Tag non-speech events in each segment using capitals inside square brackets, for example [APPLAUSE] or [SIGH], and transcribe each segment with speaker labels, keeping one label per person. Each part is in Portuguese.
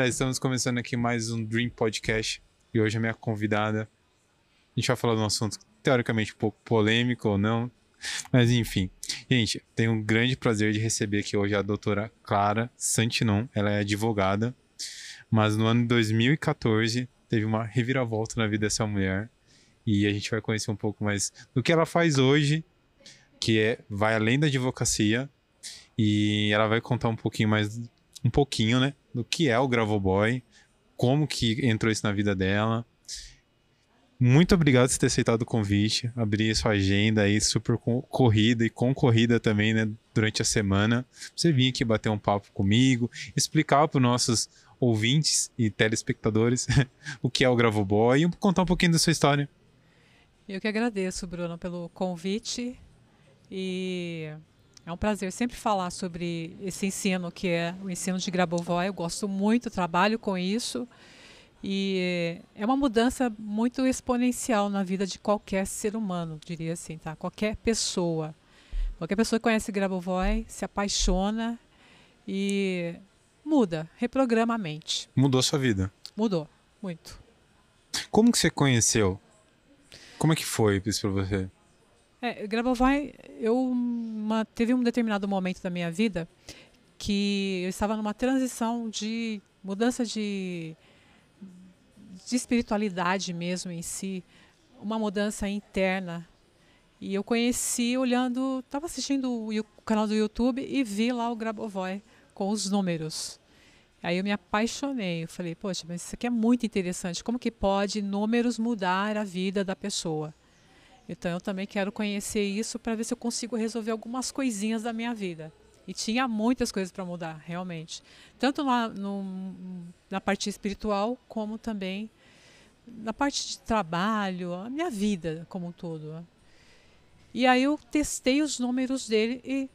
Speaker 1: galera, estamos começando aqui mais um Dream Podcast e hoje a minha convidada. A gente vai falar de um assunto teoricamente um pouco polêmico ou não, mas enfim. Gente, tenho um grande prazer de receber aqui hoje a doutora Clara Santinon. Ela é advogada, mas no ano de 2014 teve uma reviravolta na vida dessa mulher e a gente vai conhecer um pouco mais do que ela faz hoje, que é vai além da advocacia e ela vai contar um pouquinho mais um pouquinho, né, do que é o Gravoboy, como que entrou isso na vida dela. Muito obrigado por ter aceitado o convite, abrir sua agenda aí super corrida e concorrida também, né, durante a semana. Você vir aqui bater um papo comigo, explicar para os nossos ouvintes e telespectadores [LAUGHS] o que é o Gravoboy e contar um pouquinho da sua história.
Speaker 2: Eu que agradeço, Bruno, pelo convite e é um prazer sempre falar sobre esse ensino que é o ensino de Grabovoi. Eu gosto muito, trabalho com isso. E é uma mudança muito exponencial na vida de qualquer ser humano, diria assim, tá? Qualquer pessoa. Qualquer pessoa que conhece Grabovoi se apaixona e muda, reprograma a mente.
Speaker 1: Mudou sua vida?
Speaker 2: Mudou, muito.
Speaker 1: Como que você conheceu? Como é que foi isso para você?
Speaker 2: É, Grabovoi, eu uma, teve um determinado momento da minha vida que eu estava numa transição de mudança de, de espiritualidade mesmo em si, uma mudança interna. E eu conheci olhando, estava assistindo o, o, canal do YouTube e vi lá o Grabovoi com os números. Aí eu me apaixonei. Eu falei, poxa, mas isso aqui é muito interessante. Como que pode números mudar a vida da pessoa? Então eu também quero conhecer isso para ver se eu consigo resolver algumas coisinhas da minha vida. E tinha muitas coisas para mudar, realmente. Tanto na, no, na parte espiritual, como também na parte de trabalho, a minha vida como um todo. E aí eu testei os números dele e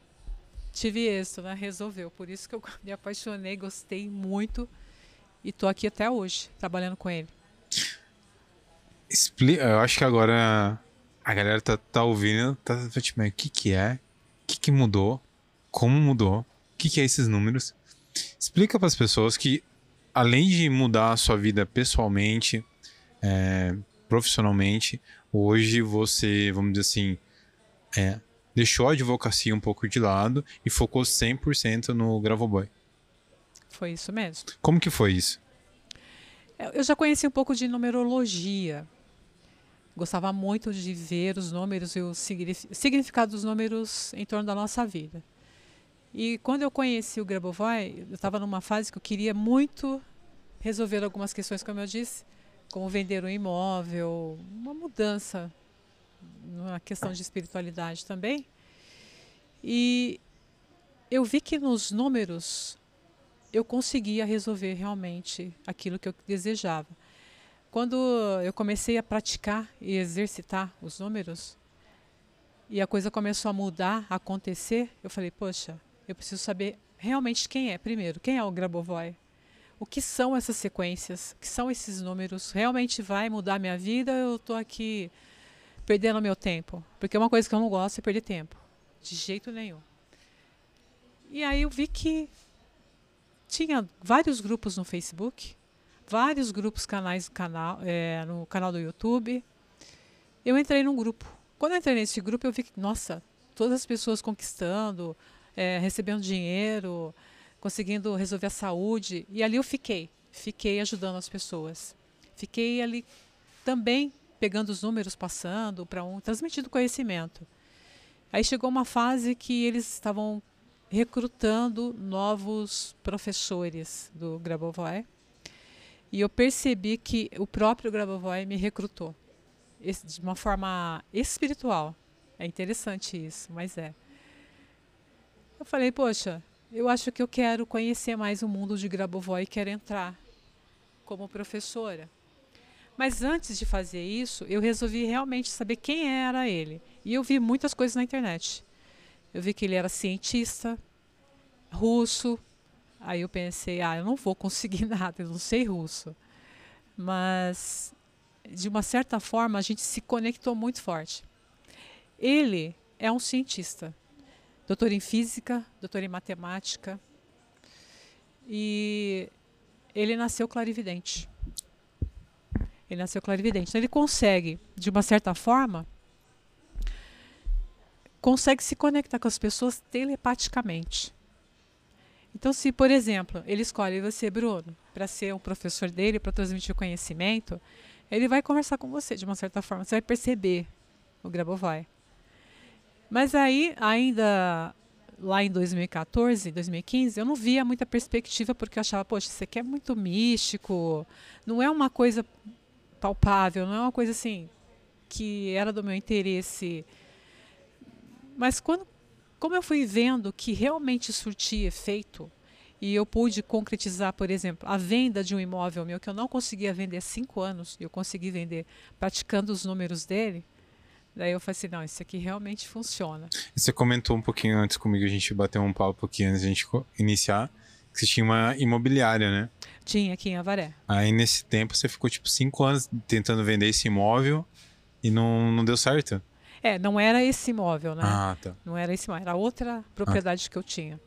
Speaker 2: tive êxito, né? Resolveu. Por isso que eu [LAUGHS] me apaixonei, gostei muito e estou aqui até hoje, trabalhando com ele.
Speaker 1: Explica, eu acho que agora a galera tá, tá ouvindo, tá, tá tipo, o que que é? O que que mudou? Como mudou? O que que é esses números? Explica para as pessoas que, além de mudar a sua vida pessoalmente, é, profissionalmente, hoje você, vamos dizer assim, é, deixou a advocacia um pouco de lado e focou 100% no Gravoboy.
Speaker 2: Foi isso mesmo.
Speaker 1: Como que foi isso?
Speaker 2: Eu já conheci um pouco de numerologia, gostava muito de ver os números e o significado dos números em torno da nossa vida. E quando eu conheci o Grabovoi, eu estava numa fase que eu queria muito resolver algumas questões, como eu disse, como vender um imóvel, uma mudança na questão de espiritualidade também. E eu vi que nos números eu conseguia resolver realmente aquilo que eu desejava. Quando eu comecei a praticar e exercitar os números, e a coisa começou a mudar, a acontecer, eu falei, poxa, eu preciso saber realmente quem é, primeiro, quem é o Grabovoi? O que são essas sequências? O que são esses números? Realmente vai mudar minha vida eu estou aqui perdendo meu tempo? Porque uma coisa que eu não gosto é perder tempo. De jeito nenhum. E aí eu vi que tinha vários grupos no Facebook vários grupos, canais canal, é, no canal do YouTube. Eu entrei num grupo. Quando eu entrei nesse grupo, eu vi que, nossa, todas as pessoas conquistando, é, recebendo dinheiro, conseguindo resolver a saúde. E ali eu fiquei. Fiquei ajudando as pessoas. Fiquei ali também pegando os números, passando para um, transmitindo conhecimento. Aí chegou uma fase que eles estavam recrutando novos professores do Grabovoi e eu percebi que o próprio Grabovoi me recrutou de uma forma espiritual. É interessante isso, mas é. Eu falei, poxa, eu acho que eu quero conhecer mais o mundo de Grabovoi e quero entrar como professora. Mas antes de fazer isso, eu resolvi realmente saber quem era ele. E eu vi muitas coisas na internet. Eu vi que ele era cientista, russo, Aí eu pensei, ah, eu não vou conseguir [LAUGHS] nada, eu não sei russo. Mas, de uma certa forma, a gente se conectou muito forte. Ele é um cientista, doutor em física, doutor em matemática. E ele nasceu clarividente. Ele nasceu clarividente. Então ele consegue, de uma certa forma, consegue se conectar com as pessoas telepaticamente. Então, se, por exemplo, ele escolhe você, Bruno, para ser um professor dele, para transmitir conhecimento, ele vai conversar com você de uma certa forma. Você vai perceber o Grabovoi. Mas aí, ainda lá em 2014, 2015, eu não via muita perspectiva porque eu achava, poxa, isso aqui é muito místico, não é uma coisa palpável, não é uma coisa assim que era do meu interesse. Mas quando, como eu fui vendo que realmente surtia efeito e eu pude concretizar, por exemplo, a venda de um imóvel meu que eu não conseguia vender há cinco anos, e eu consegui vender praticando os números dele, Daí eu falei assim, não, isso aqui realmente funciona.
Speaker 1: Você comentou um pouquinho antes comigo, a gente bateu um papo aqui antes de a gente iniciar, que você tinha uma imobiliária, né?
Speaker 2: Tinha, aqui em Avaré.
Speaker 1: Aí nesse tempo você ficou tipo cinco anos tentando vender esse imóvel e não, não deu certo?
Speaker 2: É, não era esse imóvel, né?
Speaker 1: Ah, tá.
Speaker 2: Não era esse imóvel, era outra propriedade ah. que eu tinha.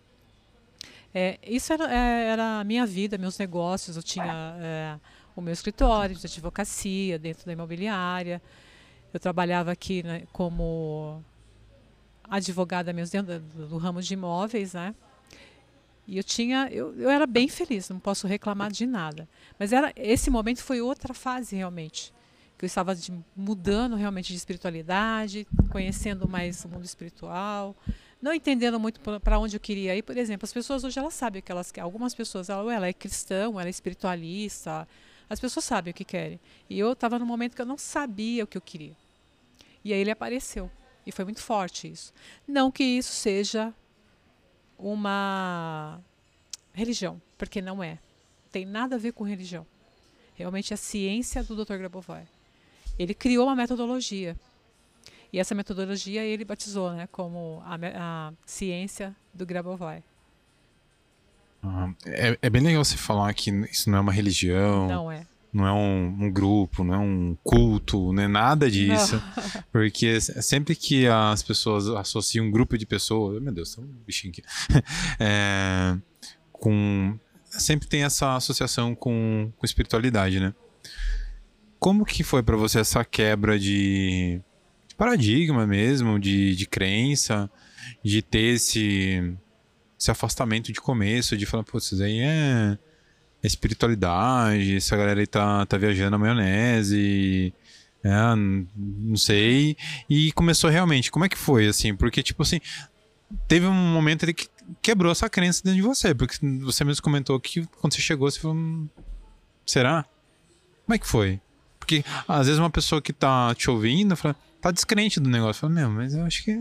Speaker 2: É, isso era, é, era a minha vida, meus negócios. Eu tinha é, o meu escritório de advocacia dentro da imobiliária. Eu trabalhava aqui né, como advogada mesmo dentro do, do, ramo de imóveis, né? E eu tinha, eu, eu era bem feliz, não posso reclamar de nada. Mas era esse momento foi outra fase realmente, que eu estava de, mudando realmente de espiritualidade, conhecendo mais o mundo espiritual, não entendendo muito para onde eu queria ir. Por exemplo, as pessoas hoje elas sabem que elas algumas pessoas, ela, ela é cristã, ela é espiritualista, as pessoas sabem o que querem. E eu estava num momento que eu não sabia o que eu queria. E aí ele apareceu. E foi muito forte isso. Não que isso seja uma religião, porque não é. Tem nada a ver com religião. Realmente é a ciência do Dr. Grabovoi. Ele criou uma metodologia. E essa metodologia ele batizou né, como a, a ciência do Grabovoi.
Speaker 1: Uhum. É, é, bem legal você falar que isso não é uma religião.
Speaker 2: Não é.
Speaker 1: Não é um, um grupo, não é um culto, não é nada disso. Não. [LAUGHS] Porque sempre que as pessoas associam um grupo de pessoas. Meu Deus, tem um bichinho aqui. [LAUGHS] É, com, sempre tem essa associação com, com espiritualidade, né? Como que foi para você essa quebra de, paradigma mesmo, de, de crença, de ter esse esse afastamento de começo, de falar, pô, isso aí é, é espiritualidade, essa galera aí tá, tá viajando na maionese, é, não sei. E começou realmente, como é que foi, assim? Porque, tipo assim, teve um momento ali que quebrou essa crença dentro de você, porque você mesmo comentou que quando você chegou, você falou, hum, será? Como é que foi? Porque às vezes uma pessoa que tá te ouvindo fala, tá descrente do negócio, fala, meu, mas eu acho que é,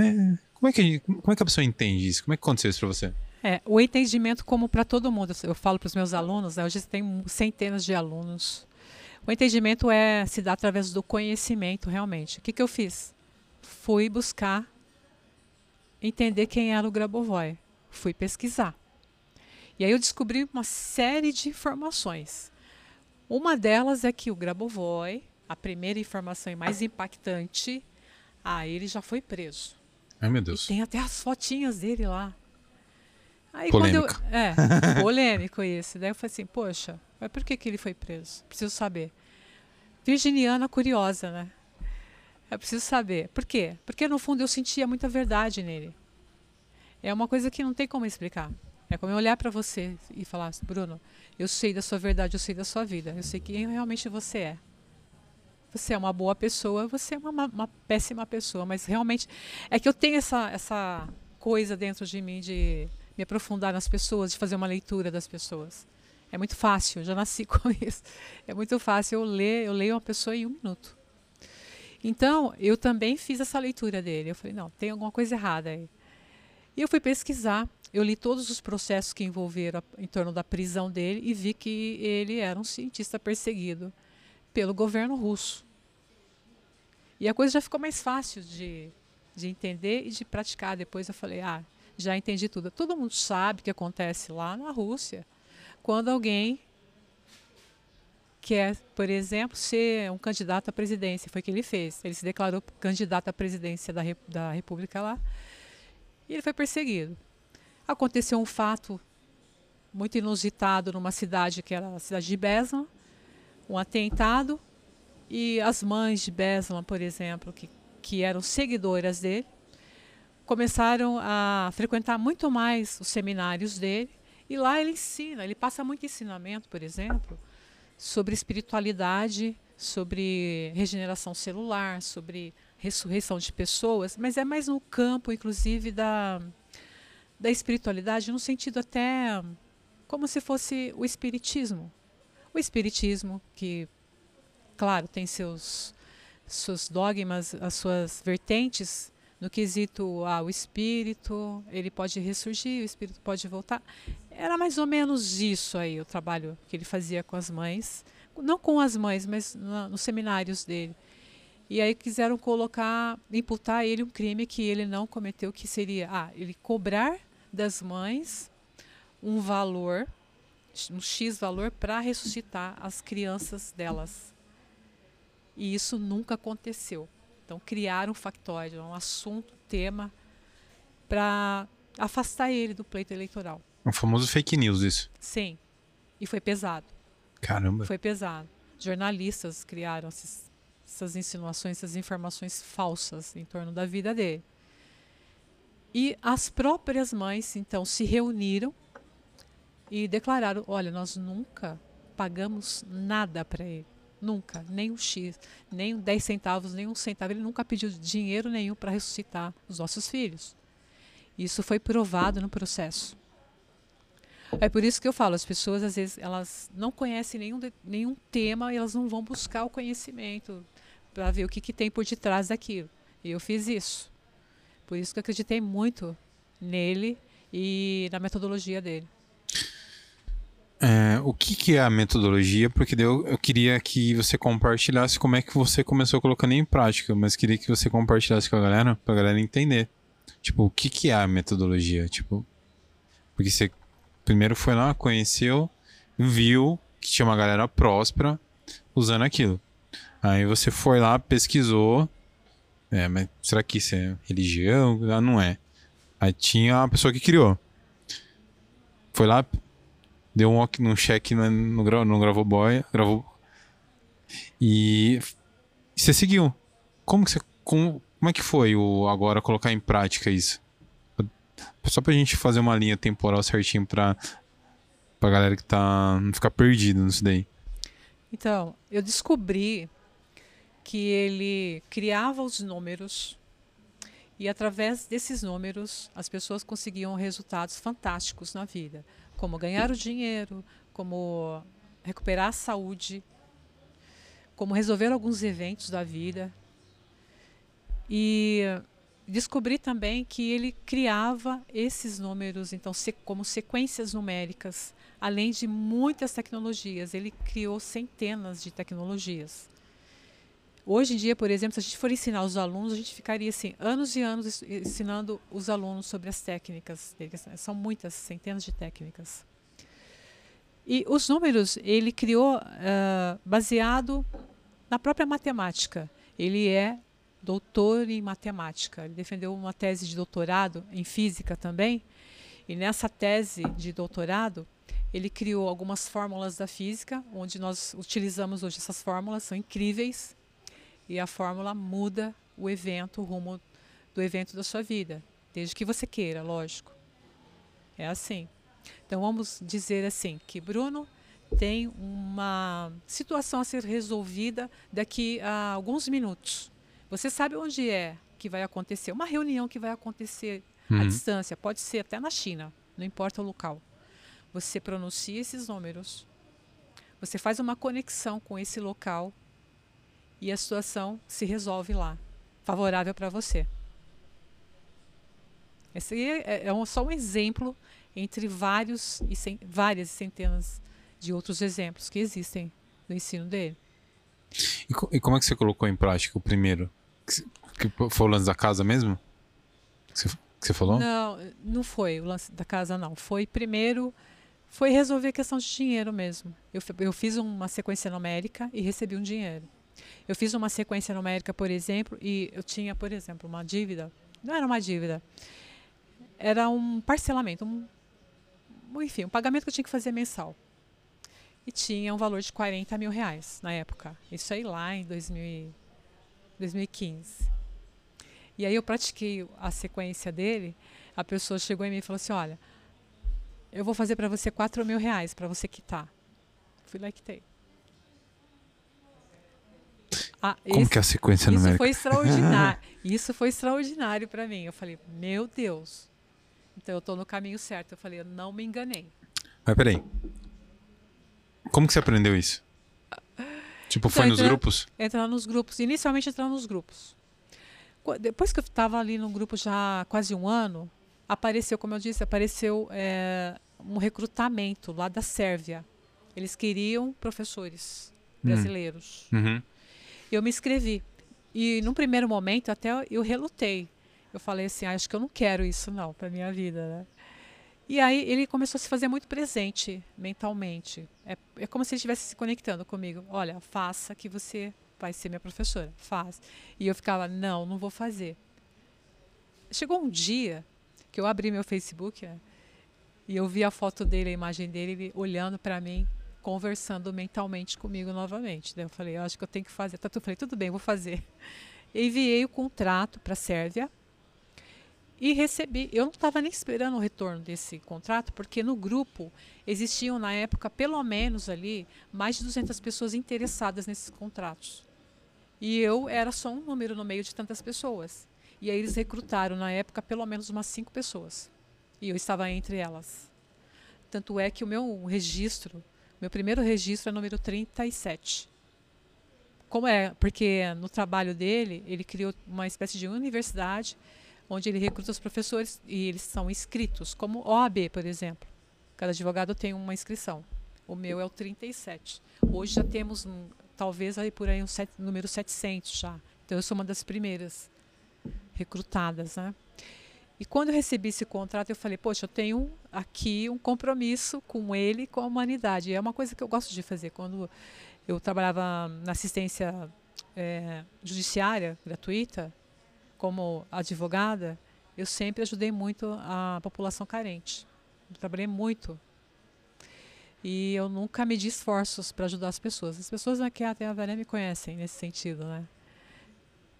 Speaker 1: é como é, que, como é que a pessoa entende isso? Como é que aconteceu isso para você?
Speaker 2: É, o entendimento como para todo mundo. Eu falo para os meus alunos, né, hoje tem centenas de alunos. O entendimento é se dá através do conhecimento, realmente. O que, que eu fiz? Fui buscar entender quem era o Grabovoi. Fui pesquisar. E aí eu descobri uma série de informações. Uma delas é que o Grabovoi, a primeira informação e mais impactante, ah, ele já foi preso.
Speaker 1: Ai, meu Deus.
Speaker 2: E tem até as fotinhas dele lá.
Speaker 1: Aí, polêmico.
Speaker 2: Eu, é, [LAUGHS] polêmico isso. Daí eu falei assim, poxa, mas por que, que ele foi preso? Preciso saber. Virginiana curiosa, né? Eu preciso saber. Por quê? Porque no fundo eu sentia muita verdade nele. É uma coisa que não tem como explicar. É como eu olhar para você e falar, Bruno, eu sei da sua verdade, eu sei da sua vida, eu sei quem realmente você é você é uma boa pessoa, você é uma, uma péssima pessoa. Mas realmente é que eu tenho essa, essa coisa dentro de mim de me aprofundar nas pessoas, de fazer uma leitura das pessoas. É muito fácil, eu já nasci [LAUGHS] com isso. É muito fácil eu ler, eu leio uma pessoa em um minuto. Então, eu também fiz essa leitura dele. Eu falei, não, tem alguma coisa errada aí. E eu fui pesquisar, eu li todos os processos que envolveram a, em torno da prisão dele e vi que ele era um cientista perseguido pelo governo russo. E a coisa já ficou mais fácil de, de entender e de praticar. Depois eu falei, ah, já entendi tudo. Todo mundo sabe o que acontece lá na Rússia quando alguém quer, por exemplo, ser um candidato à presidência. Foi o que ele fez. Ele se declarou candidato à presidência da, da República lá e ele foi perseguido. Aconteceu um fato muito inusitado numa cidade que era a cidade de Beslan, um atentado e as mães de Beslan, por exemplo, que, que eram seguidoras dele, começaram a frequentar muito mais os seminários dele e lá ele ensina, ele passa muito ensinamento, por exemplo, sobre espiritualidade, sobre regeneração celular, sobre ressurreição de pessoas, mas é mais no campo, inclusive, da, da espiritualidade, no sentido até como se fosse o espiritismo. O espiritismo, que, claro, tem seus, seus dogmas, as suas vertentes, no quesito ah, espírito, ele pode ressurgir, o espírito pode voltar. Era mais ou menos isso aí, o trabalho que ele fazia com as mães. Não com as mães, mas na, nos seminários dele. E aí quiseram colocar, imputar a ele um crime que ele não cometeu, que seria ah, ele cobrar das mães um valor, um X valor, para ressuscitar as crianças delas. E isso nunca aconteceu. Então, criaram um factóide, um assunto, tema, para afastar ele do pleito eleitoral.
Speaker 1: Um famoso fake news, isso.
Speaker 2: Sim. E foi pesado.
Speaker 1: Caramba.
Speaker 2: Foi pesado. Jornalistas criaram esses, essas insinuações, essas informações falsas em torno da vida dele. E as próprias mães, então, se reuniram e declararam: olha, nós nunca pagamos nada para ele. Nunca, nem um X, nem um 10 centavos, nem um centavo. Ele nunca pediu dinheiro nenhum para ressuscitar os nossos filhos. Isso foi provado no processo. É por isso que eu falo, as pessoas às vezes elas não conhecem nenhum, nenhum tema e elas não vão buscar o conhecimento para ver o que, que tem por detrás daquilo. E eu fiz isso. Por isso que eu acreditei muito nele e na metodologia dele.
Speaker 1: É, o que, que, é a metodologia? Porque eu, eu queria que você compartilhasse como é que você começou colocando em prática, mas queria que você compartilhasse com a galera, pra galera entender. Tipo, o que, que é a metodologia? Tipo, porque você primeiro foi lá, conheceu, viu que tinha uma galera próspera usando aquilo. Aí você foi lá, pesquisou. É, mas será que isso é religião? Ah, não é. Aí tinha a pessoa que criou. Foi lá, deu um, um check no, no, no Gravoboy, gravou. E, você seguiu. Como que você. Como, como é que foi o agora colocar em prática isso? Só pra gente fazer uma linha temporal certinho pra, pra galera que tá. não ficar perdido nisso daí.
Speaker 2: Então, eu descobri que ele criava os números e através desses números as pessoas conseguiam resultados fantásticos na vida como ganhar o dinheiro, como recuperar a saúde, como resolver alguns eventos da vida. E descobri também que ele criava esses números, então, como sequências numéricas, além de muitas tecnologias. Ele criou centenas de tecnologias. Hoje em dia, por exemplo, se a gente for ensinar os alunos, a gente ficaria assim, anos e anos ensinando os alunos sobre as técnicas. São muitas, centenas de técnicas. E os números ele criou uh, baseado na própria matemática. Ele é doutor em matemática. Ele defendeu uma tese de doutorado em física também. E nessa tese de doutorado, ele criou algumas fórmulas da física, onde nós utilizamos hoje essas fórmulas, são incríveis e a fórmula muda o evento, o rumo do evento da sua vida, desde que você queira, lógico. É assim. Então vamos dizer assim que Bruno tem uma situação a ser resolvida daqui a alguns minutos. Você sabe onde é que vai acontecer? Uma reunião que vai acontecer uhum. à distância, pode ser até na China, não importa o local. Você pronuncia esses números, você faz uma conexão com esse local e a situação se resolve lá, favorável para você. Esse é, é um, só um exemplo entre vários e várias centenas de outros exemplos que existem no ensino dele.
Speaker 1: E, e como é que você colocou em prática o primeiro? Que, que foi o lance da casa mesmo? Que você, que você falou?
Speaker 2: Não, não foi o lance da casa, não. Foi primeiro foi resolver a questão de dinheiro mesmo. Eu, eu fiz uma sequência numérica e recebi um dinheiro. Eu fiz uma sequência numérica, por exemplo, e eu tinha, por exemplo, uma dívida. Não era uma dívida, era um parcelamento, um, enfim, um pagamento que eu tinha que fazer mensal. E tinha um valor de 40 mil reais na época. Isso aí lá em 2000, 2015. E aí eu pratiquei a sequência dele. A pessoa chegou em mim e falou assim: Olha, eu vou fazer para você 4 mil reais para você quitar. Fui lá e quitei.
Speaker 1: Ah, Como que é a sequência
Speaker 2: isso
Speaker 1: numérica? [LAUGHS]
Speaker 2: Isso foi extraordinário. isso foi extraordinário para mim. Eu falei, meu Deus. Então eu estou no caminho certo. Eu falei, eu não me enganei.
Speaker 1: Mas peraí. Como que você aprendeu isso? Tipo, foi nos grupos?
Speaker 2: Entrar nos grupos. Inicialmente entrar nos grupos. Depois que eu estava ali no grupo já quase um ano, apareceu, como eu disse, apareceu é, um recrutamento lá da Sérvia. Eles queriam professores hum. brasileiros.
Speaker 1: Uhum.
Speaker 2: Eu me inscrevi. E num primeiro momento até eu relutei. Eu falei assim, ah, acho que eu não quero isso não para minha vida, né? E aí ele começou a se fazer muito presente mentalmente. É, é como se ele estivesse se conectando comigo. Olha, faça que você vai ser minha professora. Faz. E eu ficava, não, não vou fazer. Chegou um dia que eu abri meu Facebook né, e eu vi a foto dele, a imagem dele, ele olhando para mim, conversando mentalmente comigo novamente. Daí eu falei, eu acho que eu tenho que fazer. Eu falei, tudo bem, vou fazer. [LAUGHS] Enviei o contrato para a Sérvia e recebi. Eu não estava nem esperando o retorno desse contrato, porque no grupo existiam na época pelo menos ali mais de 200 pessoas interessadas nesses contratos. E eu era só um número no meio de tantas pessoas. E aí eles recrutaram na época pelo menos umas cinco pessoas. E eu estava entre elas. Tanto é que o meu registro, meu primeiro registro é número 37. Como é? Porque no trabalho dele, ele criou uma espécie de universidade onde ele recruta os professores e eles são inscritos, como OAB, por exemplo. Cada advogado tem uma inscrição. O meu é o 37. Hoje já temos, um, talvez, aí por aí um set, número 700 já. Então, eu sou uma das primeiras recrutadas, né? E quando eu recebi esse contrato, eu falei, poxa, eu tenho aqui um compromisso com ele com a humanidade. E é uma coisa que eu gosto de fazer. Quando eu trabalhava na assistência é, judiciária gratuita, como advogada, eu sempre ajudei muito a população carente. Eu trabalhei muito. E eu nunca medi esforços para ajudar as pessoas. As pessoas aqui até a velha me conhecem nesse sentido, né?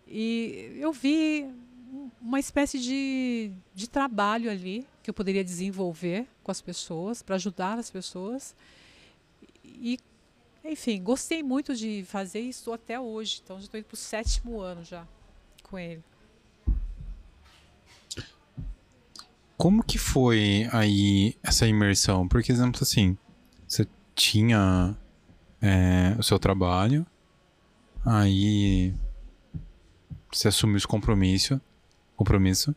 Speaker 2: E eu vi uma espécie de, de trabalho ali que eu poderia desenvolver com as pessoas, para ajudar as pessoas. E, enfim, gostei muito de fazer e estou até hoje. Então, já estou indo para o sétimo ano já com ele.
Speaker 1: Como que foi aí essa imersão? Por exemplo, assim, você tinha é, o seu trabalho, aí você assumiu esse compromisso, compromisso,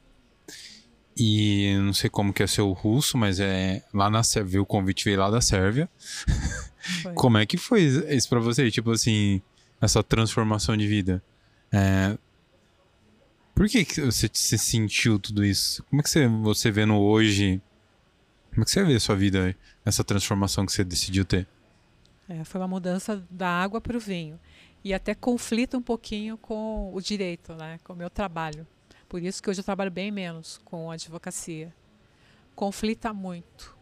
Speaker 1: e não sei como que é seu russo, mas é lá na Sérvia, o convite veio lá da Sérvia. [LAUGHS] como é que foi isso para você? Tipo assim, essa transformação de vida? É, por que, que você se sentiu tudo isso? Como é que você, você vendo hoje? Como é que você vê a sua vida, essa transformação que você decidiu ter?
Speaker 2: É, foi uma mudança da água para o vinho. E até conflita um pouquinho com o direito, né? com o meu trabalho. Por isso que hoje eu trabalho bem menos com a advocacia. Conflita muito.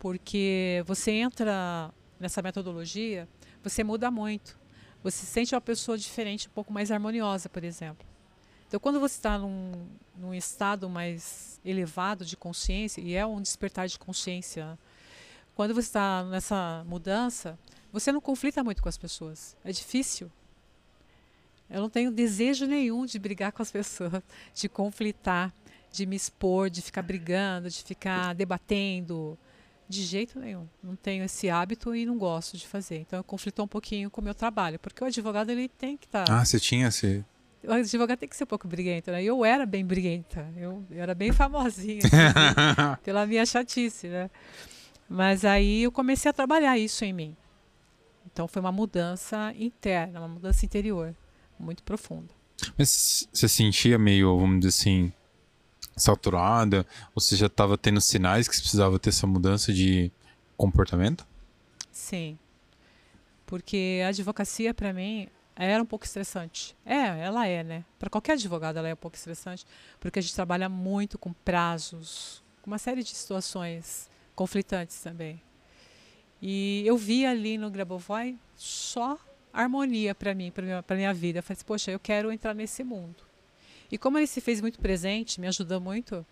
Speaker 2: Porque você entra nessa metodologia, você muda muito. Você se sente uma pessoa diferente, um pouco mais harmoniosa, por exemplo. Então, quando você está num, num estado mais elevado de consciência, e é um despertar de consciência, quando você está nessa mudança, você não conflita muito com as pessoas. É difícil. Eu não tenho desejo nenhum de brigar com as pessoas, de conflitar, de me expor, de ficar brigando, de ficar debatendo. De jeito nenhum. Não tenho esse hábito e não gosto de fazer. Então eu conflito um pouquinho com o meu trabalho, porque o advogado ele tem que estar.
Speaker 1: Tá ah, você tinha esse
Speaker 2: o advogado tem que ser um pouco briguento, né? Eu era bem briguenta, eu, eu era bem famosinha assim, [LAUGHS] pela minha chatice, né? Mas aí eu comecei a trabalhar isso em mim. Então foi uma mudança interna, uma mudança interior, muito profunda.
Speaker 1: Mas você sentia meio, vamos dizer assim, saturada? Ou você já estava tendo sinais que você precisava ter essa mudança de comportamento?
Speaker 2: Sim. Porque a advocacia, para mim, era um pouco estressante. É, ela é, né? Para qualquer advogado ela é um pouco estressante, porque a gente trabalha muito com prazos, com uma série de situações conflitantes também. E eu vi ali no Grabovoi só harmonia para mim, para minha, vida. Eu falei, assim, poxa, eu quero entrar nesse mundo. E como ele se fez muito presente, me ajudou muito,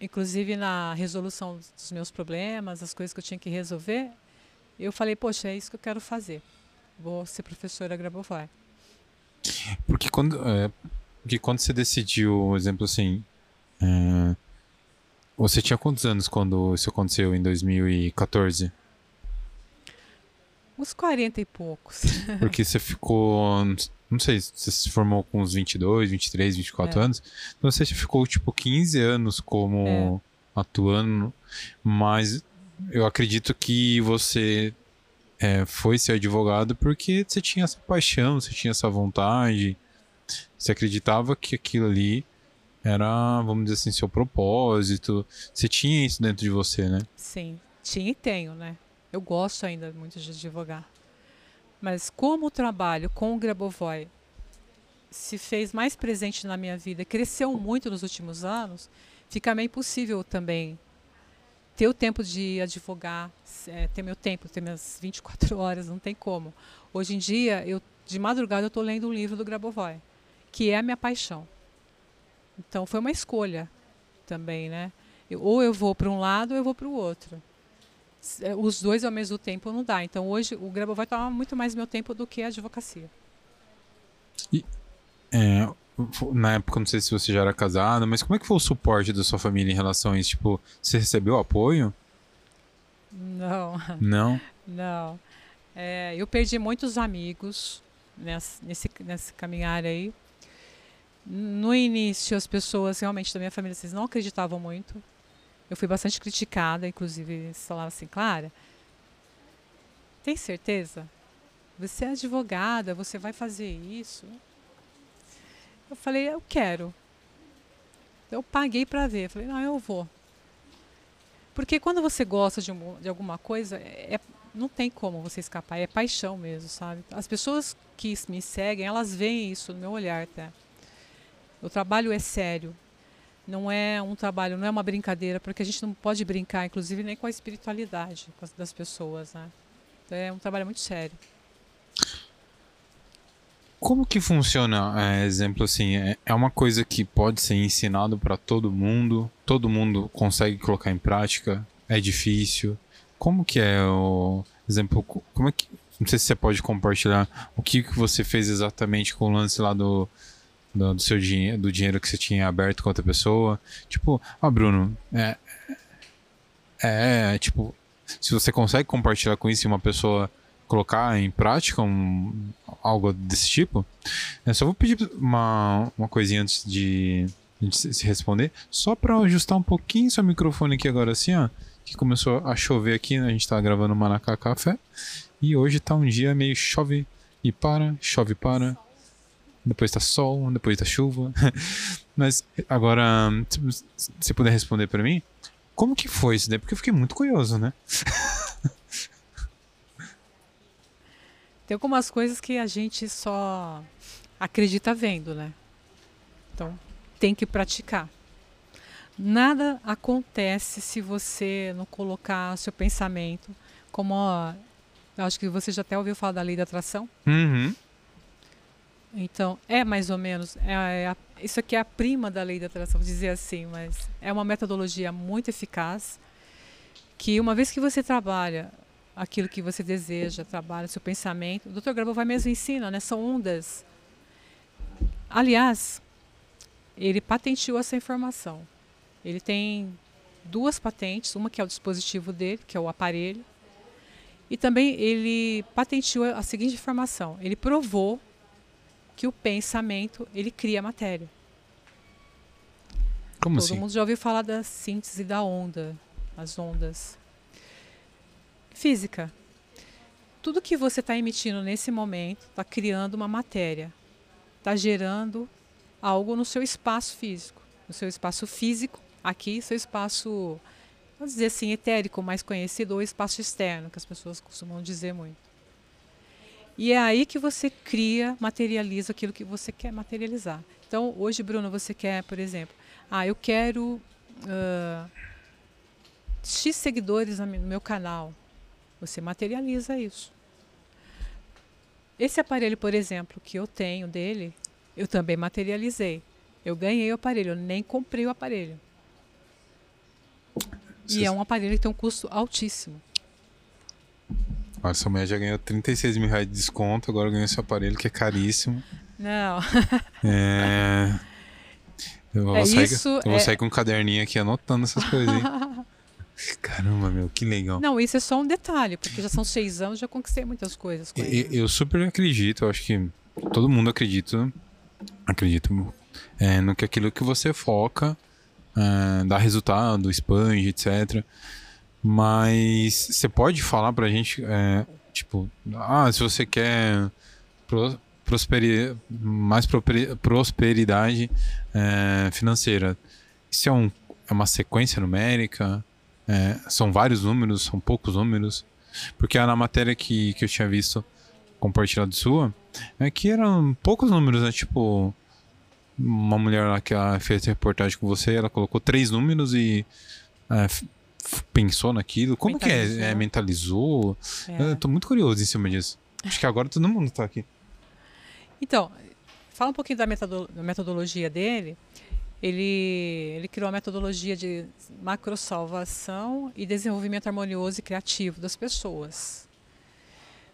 Speaker 2: inclusive na resolução dos meus problemas, as coisas que eu tinha que resolver, eu falei, poxa, é isso que eu quero fazer. Vou ser professora Grabovoi.
Speaker 1: Porque quando, é, porque quando você decidiu, exemplo assim, é, você tinha quantos anos quando isso aconteceu em 2014?
Speaker 2: Uns 40 e poucos. [LAUGHS]
Speaker 1: Porque você ficou. Não sei, você se formou com uns 22, 23, 24 é. anos. Então você ficou tipo 15 anos como é. atuando. Mas eu acredito que você é, foi ser advogado porque você tinha essa paixão, você tinha essa vontade. Você acreditava que aquilo ali era, vamos dizer assim, seu propósito. Você tinha isso dentro de você, né?
Speaker 2: Sim, tinha e tenho, né? Eu gosto ainda muito de advogar. Mas como o trabalho com o Grabovoi se fez mais presente na minha vida, cresceu muito nos últimos anos, fica meio impossível também ter o tempo de advogar, é, ter meu tempo, ter minhas 24 [LAUGHS] horas, não tem como. Hoje em dia, eu de madrugada eu estou lendo um livro do Grabovoi, que é a minha paixão. Então foi uma escolha também, né? Eu, ou eu vou para um lado ou eu vou para o outro. É, os dois ao mesmo tempo não dá. Então hoje o Grabo vai tomar muito mais meu tempo do que a advocacia.
Speaker 1: E, é, na época, não sei se você já era casado, mas como é que foi o suporte da sua família em relação a isso? Tipo, você recebeu apoio?
Speaker 2: Não.
Speaker 1: Não?
Speaker 2: Não. É, eu perdi muitos amigos nesse, nesse, nesse caminhar aí. No início, as pessoas realmente da minha família vocês não acreditavam muito. Eu fui bastante criticada, inclusive eles falavam assim, Clara, tem certeza? Você é advogada, você vai fazer isso? Eu falei, eu quero. Eu paguei para ver. Eu falei, não, eu vou. Porque quando você gosta de, um, de alguma coisa, é, não tem como você escapar, é paixão mesmo, sabe? As pessoas que me seguem, elas veem isso no meu olhar até. O trabalho é sério. Não é um trabalho, não é uma brincadeira, porque a gente não pode brincar, inclusive, nem com a espiritualidade das pessoas. Né? É um trabalho muito sério.
Speaker 1: Como que funciona, é, exemplo assim, é, é uma coisa que pode ser ensinado para todo mundo, todo mundo consegue colocar em prática, é difícil. Como que é o exemplo, como é que, não sei se você pode compartilhar o que, que você fez exatamente com o lance lá do do, do seu dinheiro, do dinheiro que você tinha aberto com outra pessoa. Tipo, ah, Bruno, é, é, é, tipo, se você consegue compartilhar com isso e uma pessoa colocar em prática um, algo desse tipo, eu só vou pedir uma, uma coisinha antes de, de se responder, só para ajustar um pouquinho seu microfone aqui agora assim, ó, que começou a chover aqui, né? a gente tá gravando Manacá Café, e hoje tá um dia meio chove e para, chove e para, depois tá sol, depois tá chuva. [LAUGHS] Mas agora, se você puder responder para mim, como que foi isso daí? Porque eu fiquei muito curioso, né? [LAUGHS]
Speaker 2: Tem algumas coisas que a gente só acredita vendo, né? Então, tem que praticar. Nada acontece se você não colocar seu pensamento como. Ó, acho que você já até ouviu falar da lei da atração.
Speaker 1: Uhum.
Speaker 2: Então, é mais ou menos. É, é a, isso aqui é a prima da lei da atração, vou dizer assim, mas é uma metodologia muito eficaz que, uma vez que você trabalha aquilo que você deseja, trabalha seu pensamento, o Dr. Grabo vai mesmo ensina, né? São ondas. Aliás, ele patenteou essa informação. Ele tem duas patentes, uma que é o dispositivo dele, que é o aparelho, e também ele patenteou a seguinte informação. Ele provou que o pensamento ele cria matéria.
Speaker 1: Como
Speaker 2: Todo
Speaker 1: assim?
Speaker 2: mundo já ouviu falar da síntese da onda, as ondas. Física. Tudo que você está emitindo nesse momento está criando uma matéria, está gerando algo no seu espaço físico, no seu espaço físico, aqui, seu espaço, vamos dizer assim, etérico, mais conhecido, ou espaço externo, que as pessoas costumam dizer muito. E é aí que você cria, materializa aquilo que você quer materializar. Então, hoje, Bruno, você quer, por exemplo, ah, eu quero uh, X seguidores no meu canal. Você materializa isso. Esse aparelho, por exemplo, que eu tenho dele, eu também materializei. Eu ganhei o aparelho, eu nem comprei o aparelho. E é um aparelho que tem um custo altíssimo.
Speaker 1: A sua mulher já ganhou 36 mil reais de desconto, agora ganhou esse aparelho que é caríssimo.
Speaker 2: Não.
Speaker 1: é. Eu vou,
Speaker 2: É
Speaker 1: sair,
Speaker 2: isso,
Speaker 1: eu vou
Speaker 2: é-
Speaker 1: sair com um caderninho aqui anotando essas coisas aí. [LAUGHS] Caramba, meu, que legal.
Speaker 2: Não, isso é só um detalhe, porque já são seis anos, já conquistei muitas coisas
Speaker 1: E-
Speaker 2: ele.
Speaker 1: Eu super acredito, eu acho que todo mundo acredita, acredito é, no que aquilo que você foca é, dá resultado, expande, etc. Mas você pode falar pra gente, é, tipo, ah, se você quer pro- prosperi mais prosperidade é, financeira, isso é, um, é uma sequência numérica? É, são vários números, são poucos números? Porque na matéria que, que eu tinha visto compartilhado sua, é que eram poucos números, né? Tipo, uma mulher lá que fez reportagem com você, ela colocou três números e é, pensou naquilo. Como que é? é? Mentalizou?
Speaker 2: É.
Speaker 1: Eu tô muito curioso em cima disso. Acho que agora todo mundo tá aqui.
Speaker 2: Então, fala um pouquinho da, metodo- da metodologia dele. Ele, ele criou a metodologia de macrosalvação e desenvolvimento harmonioso e criativo das pessoas.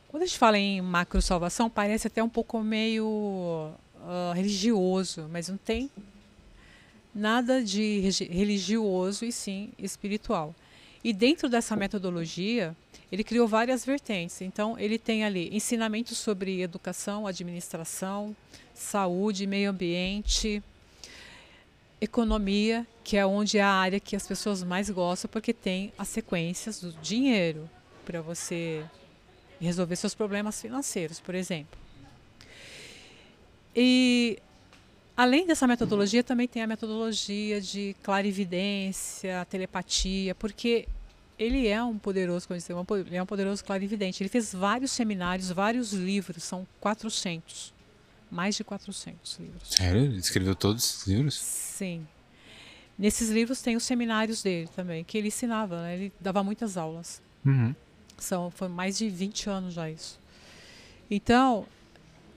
Speaker 2: Quando a gente fala em macrosalvação, parece até um pouco meio ah, religioso, mas não tem nada de religioso e sim espiritual. E dentro dessa metodologia, ele criou várias vertentes. Então, ele tem ali ensinamentos sobre educação, administração, saúde, meio ambiente, economia, que é onde é a área que as pessoas mais gostam, porque tem as sequências do dinheiro para você resolver seus problemas financeiros, por exemplo. E além dessa metodologia, também tem a metodologia de clarividência, telepatia, porque ele é um poderoso, como eu disse, po- ele é um poderoso clarividente. Ele fez vários seminários, vários livros, são 400, mais de 400 livros.
Speaker 1: Sério? Ele escreveu todos os livros?
Speaker 2: Sim. Nesses livros tem os seminários dele também, que ele ensinava, né? ele dava muitas aulas.
Speaker 1: Uhum.
Speaker 2: São, foi mais de 20 anos já isso. Então,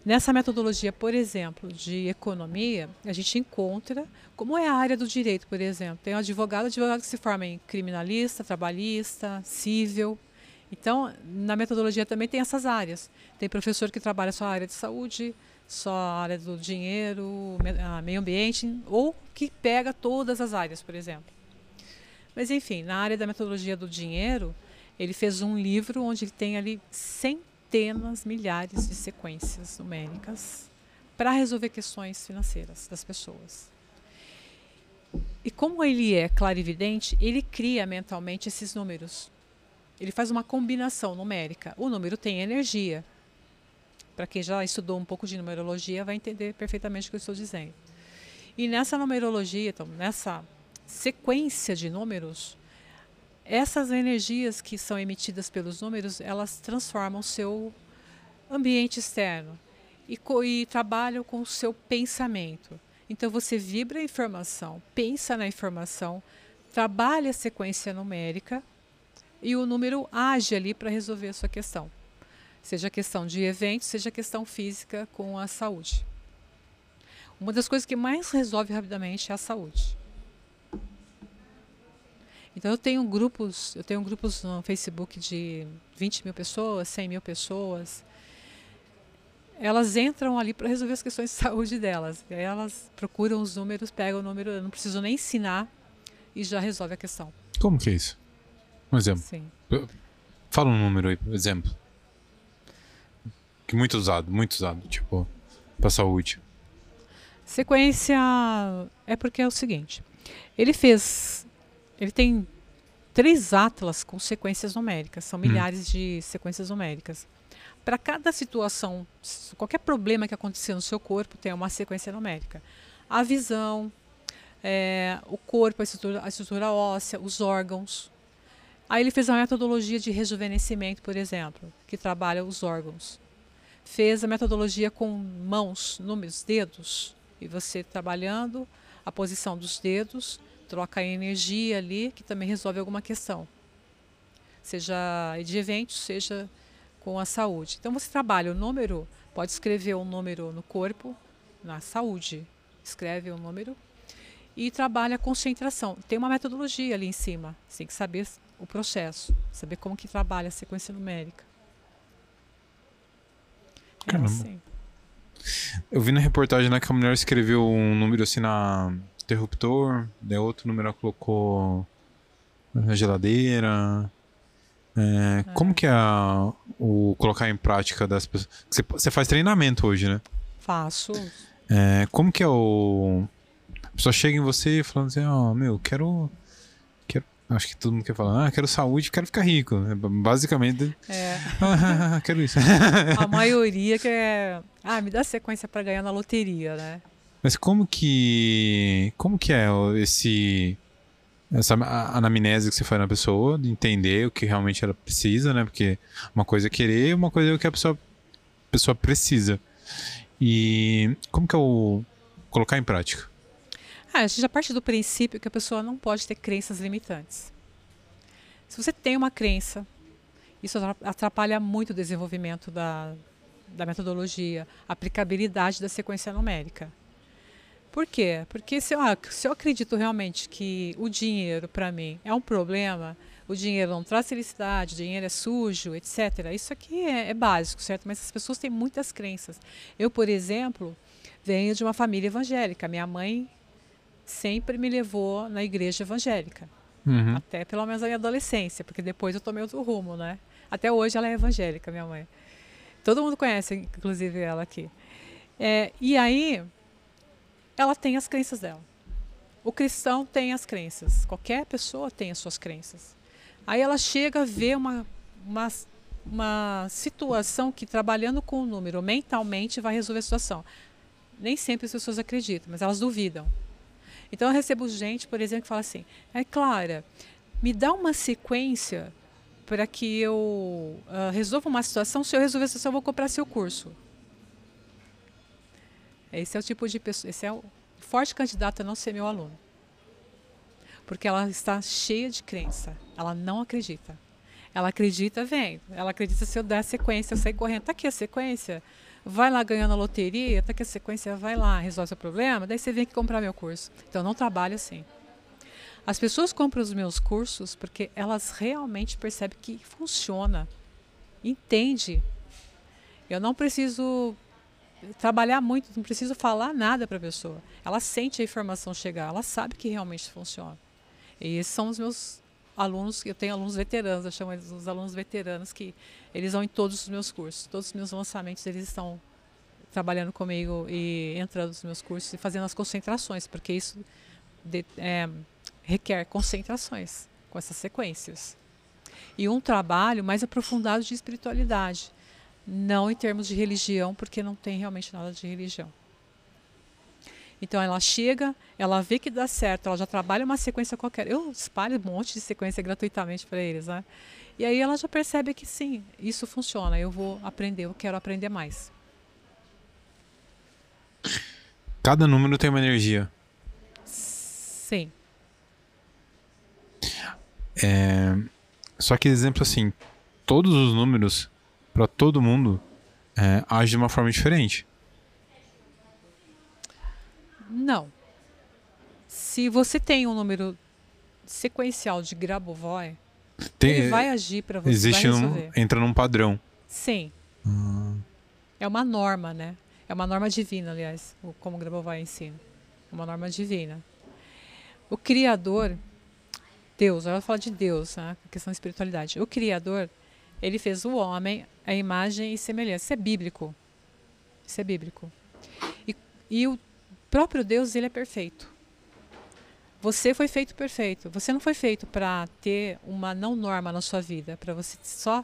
Speaker 2: nessa metodologia, por exemplo, de economia, a gente encontra como é a área do direito, por exemplo. Tem um advogado, advogado que se forma em criminalista, trabalhista, civil. Então, na metodologia também tem essas áreas. Tem professor que trabalha só a área de saúde, só a área do dinheiro, me- meio ambiente, ou que pega todas as áreas, por exemplo. Mas, enfim, na área da metodologia do dinheiro, ele fez um livro onde ele tem ali centenas, milhares de sequências numéricas para resolver questões financeiras das pessoas. E como ele é clarividente, ele cria mentalmente esses números. Ele faz uma combinação numérica. O número tem energia. Para quem já estudou um pouco de numerologia, vai entender perfeitamente o que eu estou dizendo. E nessa numerologia, então, nessa sequência de números, essas energias que são emitidas pelos números, elas transformam o seu ambiente externo e, e trabalham com o seu pensamento. Então você vibra a informação, pensa na informação, trabalha a sequência numérica e o número age ali para resolver a sua questão. Seja questão de evento, seja questão física com a saúde. Uma das coisas que mais resolve rapidamente é a saúde. Então eu tenho grupos, eu tenho grupos no Facebook de 20 mil pessoas, 100 mil pessoas. Elas entram ali para resolver as questões de saúde delas. Elas procuram os números, pegam o número, eu não preciso nem ensinar e já resolve a questão.
Speaker 1: Como que é isso? Um exemplo.
Speaker 2: Sim.
Speaker 1: Fala um número aí, por exemplo. Que muito usado, muito usado, tipo, pra saúde.
Speaker 2: Sequência é porque é o seguinte. Ele fez, ele tem três atlas com sequências numéricas, são milhares de sequências numéricas. Para cada situação, qualquer problema que acontecer no seu corpo tem uma sequência numérica. A visão, é, o corpo, a estrutura, a estrutura óssea, os órgãos. Aí ele fez a metodologia de rejuvenescimento, por exemplo, que trabalha os órgãos. Fez a metodologia com mãos, números, dedos, e você trabalhando a posição dos dedos troca a energia ali, que também resolve alguma questão. Seja de eventos, seja com a saúde. Então você trabalha o número, pode escrever um número no corpo, na saúde. Escreve o um número e trabalha a concentração. Tem uma metodologia ali em cima. Você tem que saber o processo, saber como que trabalha a sequência numérica.
Speaker 1: É Caramba. assim. Eu vi na reportagem né, que a mulher escreveu um número assim na interruptor, daí outro número ela colocou na geladeira. É, é. Como que é a, o colocar em prática das pessoas? Você, você faz treinamento hoje, né?
Speaker 2: Faço.
Speaker 1: É, como que é o. A pessoa chega em você falando assim, ó, oh, meu, quero. Quero. Acho que todo mundo quer falar, ah, quero saúde, quero ficar rico. É, basicamente. É. [LAUGHS] ah, [LAUGHS] quero isso.
Speaker 2: a maioria quer. Ah, me dá sequência para ganhar na loteria, né?
Speaker 1: Mas como que. Como que é esse. Essa anamnese que você faz na pessoa, de entender o que realmente ela precisa, né? Porque uma coisa é querer, uma coisa é o que a pessoa, pessoa precisa. E como que é o colocar em prática?
Speaker 2: Ah, a gente já parte do princípio que a pessoa não pode ter crenças limitantes. Se você tem uma crença, isso atrapalha muito o desenvolvimento da, da metodologia, a aplicabilidade da sequência numérica. Por quê? Porque se eu, se eu acredito realmente que o dinheiro, para mim, é um problema, o dinheiro não traz felicidade, o dinheiro é sujo, etc. Isso aqui é, é básico, certo? Mas as pessoas têm muitas crenças. Eu, por exemplo, venho de uma família evangélica. Minha mãe sempre me levou na igreja evangélica. Uhum. Até pelo menos a minha adolescência, porque depois eu tomei outro rumo, né? Até hoje ela é evangélica, minha mãe. Todo mundo conhece, inclusive ela aqui. É, e aí, ela tem as crenças dela. O cristão tem as crenças. Qualquer pessoa tem as suas crenças. Aí ela chega a ver uma, uma, uma situação que, trabalhando com o número mentalmente, vai resolver a situação. Nem sempre as pessoas acreditam, mas elas duvidam. Então eu recebo gente, por exemplo, que fala assim: é Clara, me dá uma sequência para que eu uh, resolva uma situação. Se eu resolver a situação, eu vou comprar seu curso. Esse é o tipo de pessoa, esse é o forte candidato a não ser meu aluno porque ela está cheia de crença. Ela não acredita. Ela acredita vendo. Ela acredita se eu der a sequência, eu sair correndo. Tá aqui a sequência. Vai lá ganhando a loteria, tá aqui a sequência, vai lá, resolve o problema, daí você vem aqui comprar meu curso. Então não trabalho assim. As pessoas compram os meus cursos porque elas realmente percebem que funciona. Entende. Eu não preciso trabalhar muito, não preciso falar nada para a pessoa. Ela sente a informação chegar, ela sabe que realmente funciona. E esses são os meus alunos, eu tenho alunos veteranos, eu chamo eles os alunos veteranos, que eles vão em todos os meus cursos. Todos os meus lançamentos, eles estão trabalhando comigo e entrando nos meus cursos e fazendo as concentrações, porque isso de, é, requer concentrações com essas sequências. E um trabalho mais aprofundado de espiritualidade, não em termos de religião, porque não tem realmente nada de religião. Então ela chega, ela vê que dá certo, ela já trabalha uma sequência qualquer. Eu espalho um monte de sequência gratuitamente para eles, né? E aí ela já percebe que sim, isso funciona. Eu vou aprender, eu quero aprender mais.
Speaker 1: Cada número tem uma energia.
Speaker 2: Sim.
Speaker 1: É... Só que exemplo assim, todos os números para todo mundo é, agem de uma forma diferente.
Speaker 2: Não. Se você tem um número sequencial de Grabovoi, tem, ele vai agir para você.
Speaker 1: Existe um, entra num padrão.
Speaker 2: Sim. Hum. É uma norma, né? É uma norma divina, aliás, como Grabovoi ensina. É uma norma divina. O Criador, Deus, agora falar de Deus, né? a questão da espiritualidade. O Criador, ele fez o homem a imagem e semelhança. Isso é bíblico. Isso é bíblico. E, e o próprio Deus ele é perfeito. Você foi feito perfeito. Você não foi feito para ter uma não norma na sua vida, para você só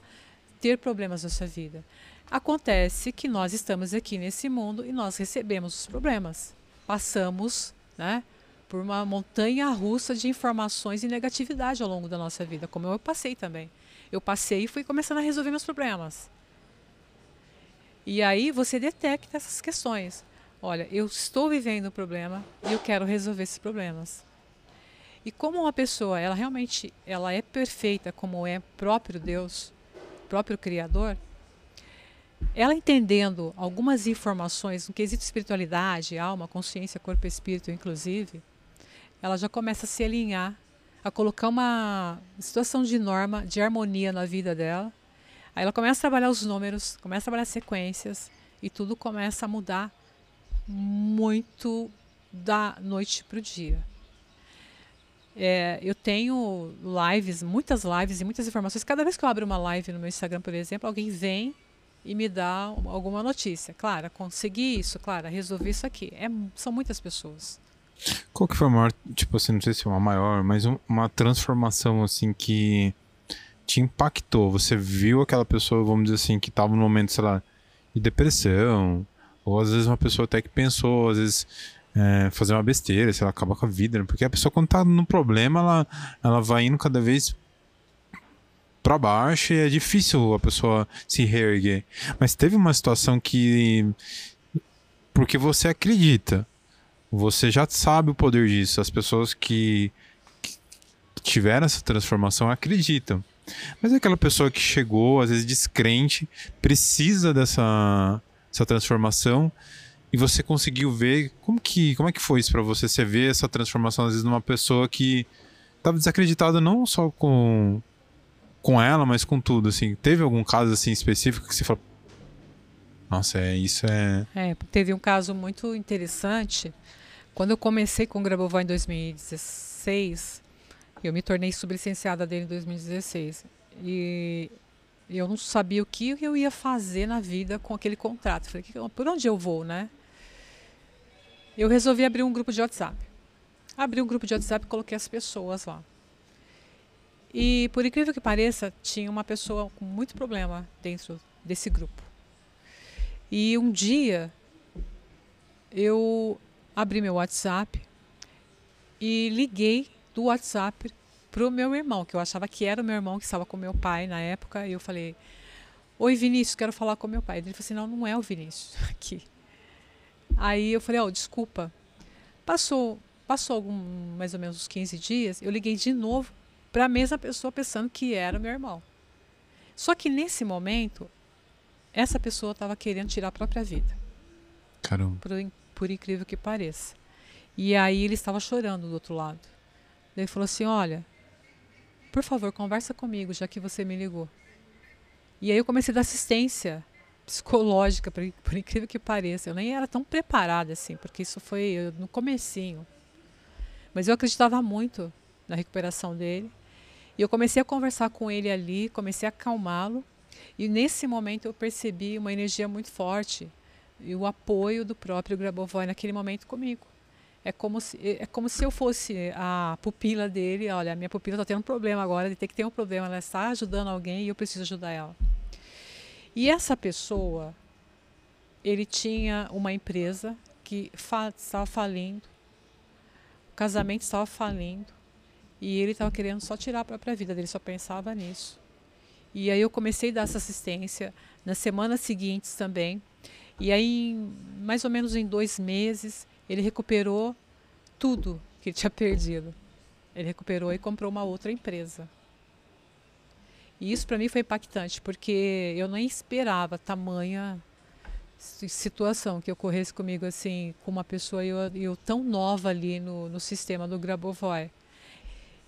Speaker 2: ter problemas na sua vida. Acontece que nós estamos aqui nesse mundo e nós recebemos os problemas. Passamos, né, por uma montanha russa de informações e negatividade ao longo da nossa vida, como eu passei também. Eu passei e fui começando a resolver meus problemas. E aí você detecta essas questões olha, eu estou vivendo um problema e eu quero resolver esses problemas. E como uma pessoa, ela realmente ela é perfeita como é próprio Deus, próprio Criador, ela entendendo algumas informações no quesito espiritualidade, alma, consciência, corpo e espírito, inclusive, ela já começa a se alinhar, a colocar uma situação de norma, de harmonia na vida dela. Aí ela começa a trabalhar os números, começa a trabalhar sequências e tudo começa a mudar muito da noite para o dia. É, eu tenho lives, muitas lives e muitas informações. Cada vez que eu abro uma live no meu Instagram, por exemplo, alguém vem e me dá alguma notícia. Clara, consegui isso, Clara, resolvi isso aqui. É, são muitas pessoas.
Speaker 1: Qual que foi a maior, tipo assim, não sei se é uma maior, mas uma transformação assim que te impactou? Você viu aquela pessoa, vamos dizer assim, que estava no momento, sei lá, de depressão, ou às vezes uma pessoa até que pensou, às vezes é, fazer uma besteira, se ela acaba com a vida, né? porque a pessoa quando tá no problema, ela, ela vai indo cada vez para baixo e é difícil a pessoa se reerguer. Mas teve uma situação que porque você acredita, você já sabe o poder disso. As pessoas que, que tiveram essa transformação acreditam. Mas é aquela pessoa que chegou, às vezes descrente, precisa dessa, dessa transformação e você conseguiu ver como que como é que foi isso para você você ver essa transformação às vezes numa pessoa que estava desacreditada não só com com ela mas com tudo assim teve algum caso assim específico que você falou nossa é isso é
Speaker 2: é teve um caso muito interessante quando eu comecei com o Grabovó em 2016 eu me tornei sublicenciada dele em 2016 e eu não sabia o que eu ia fazer na vida com aquele contrato. Falei, por onde eu vou, né? eu resolvi abrir um grupo de WhatsApp. Abri um grupo de WhatsApp e coloquei as pessoas lá. E por incrível que pareça, tinha uma pessoa com muito problema dentro desse grupo. E um dia eu abri meu WhatsApp e liguei do WhatsApp para o meu irmão, que eu achava que era o meu irmão que estava com meu pai na época. E eu falei: Oi, Vinícius, quero falar com meu pai. Ele falou assim: Não, não é o Vinícius [LAUGHS] aqui. Aí eu falei, ó, oh, desculpa. Passou, passou algum, mais ou menos uns 15 dias, eu liguei de novo para a mesma pessoa pensando que era meu irmão. Só que nesse momento, essa pessoa estava querendo tirar a própria vida.
Speaker 1: Caramba.
Speaker 2: Por, por incrível que pareça. E aí ele estava chorando do outro lado. Ele falou assim: Olha, por favor, conversa comigo, já que você me ligou. E aí eu comecei a dar assistência psicológica, por, por, incrível que pareça. Eu nem era tão preparada assim, porque isso foi no comecinho. Mas eu acreditava muito na recuperação dele. E eu comecei a conversar com ele ali, comecei a acalmá-lo. E nesse momento eu percebi uma energia muito forte e o apoio do próprio Grabovoi naquele momento comigo. É como se, é como se eu fosse a pupila dele. Olha, a minha pupila está tendo um problema agora, ele tem que ter um problema. Ela está ajudando alguém e eu preciso ajudar ela. E essa pessoa, ele tinha uma empresa que fa estava falindo, o casamento estava falindo, e ele estava querendo só tirar a própria vida dele, só pensava nisso. E aí eu comecei a dar essa assistência nas semanas seguintes também. E aí, mais ou menos em dois meses, ele recuperou tudo que tinha perdido. Ele recuperou e comprou uma outra empresa. E isso para mim foi impactante, porque eu nem esperava tamanha situação que ocorresse comigo assim, com uma pessoa eu, eu tão nova ali no, no sistema do Grabovoi.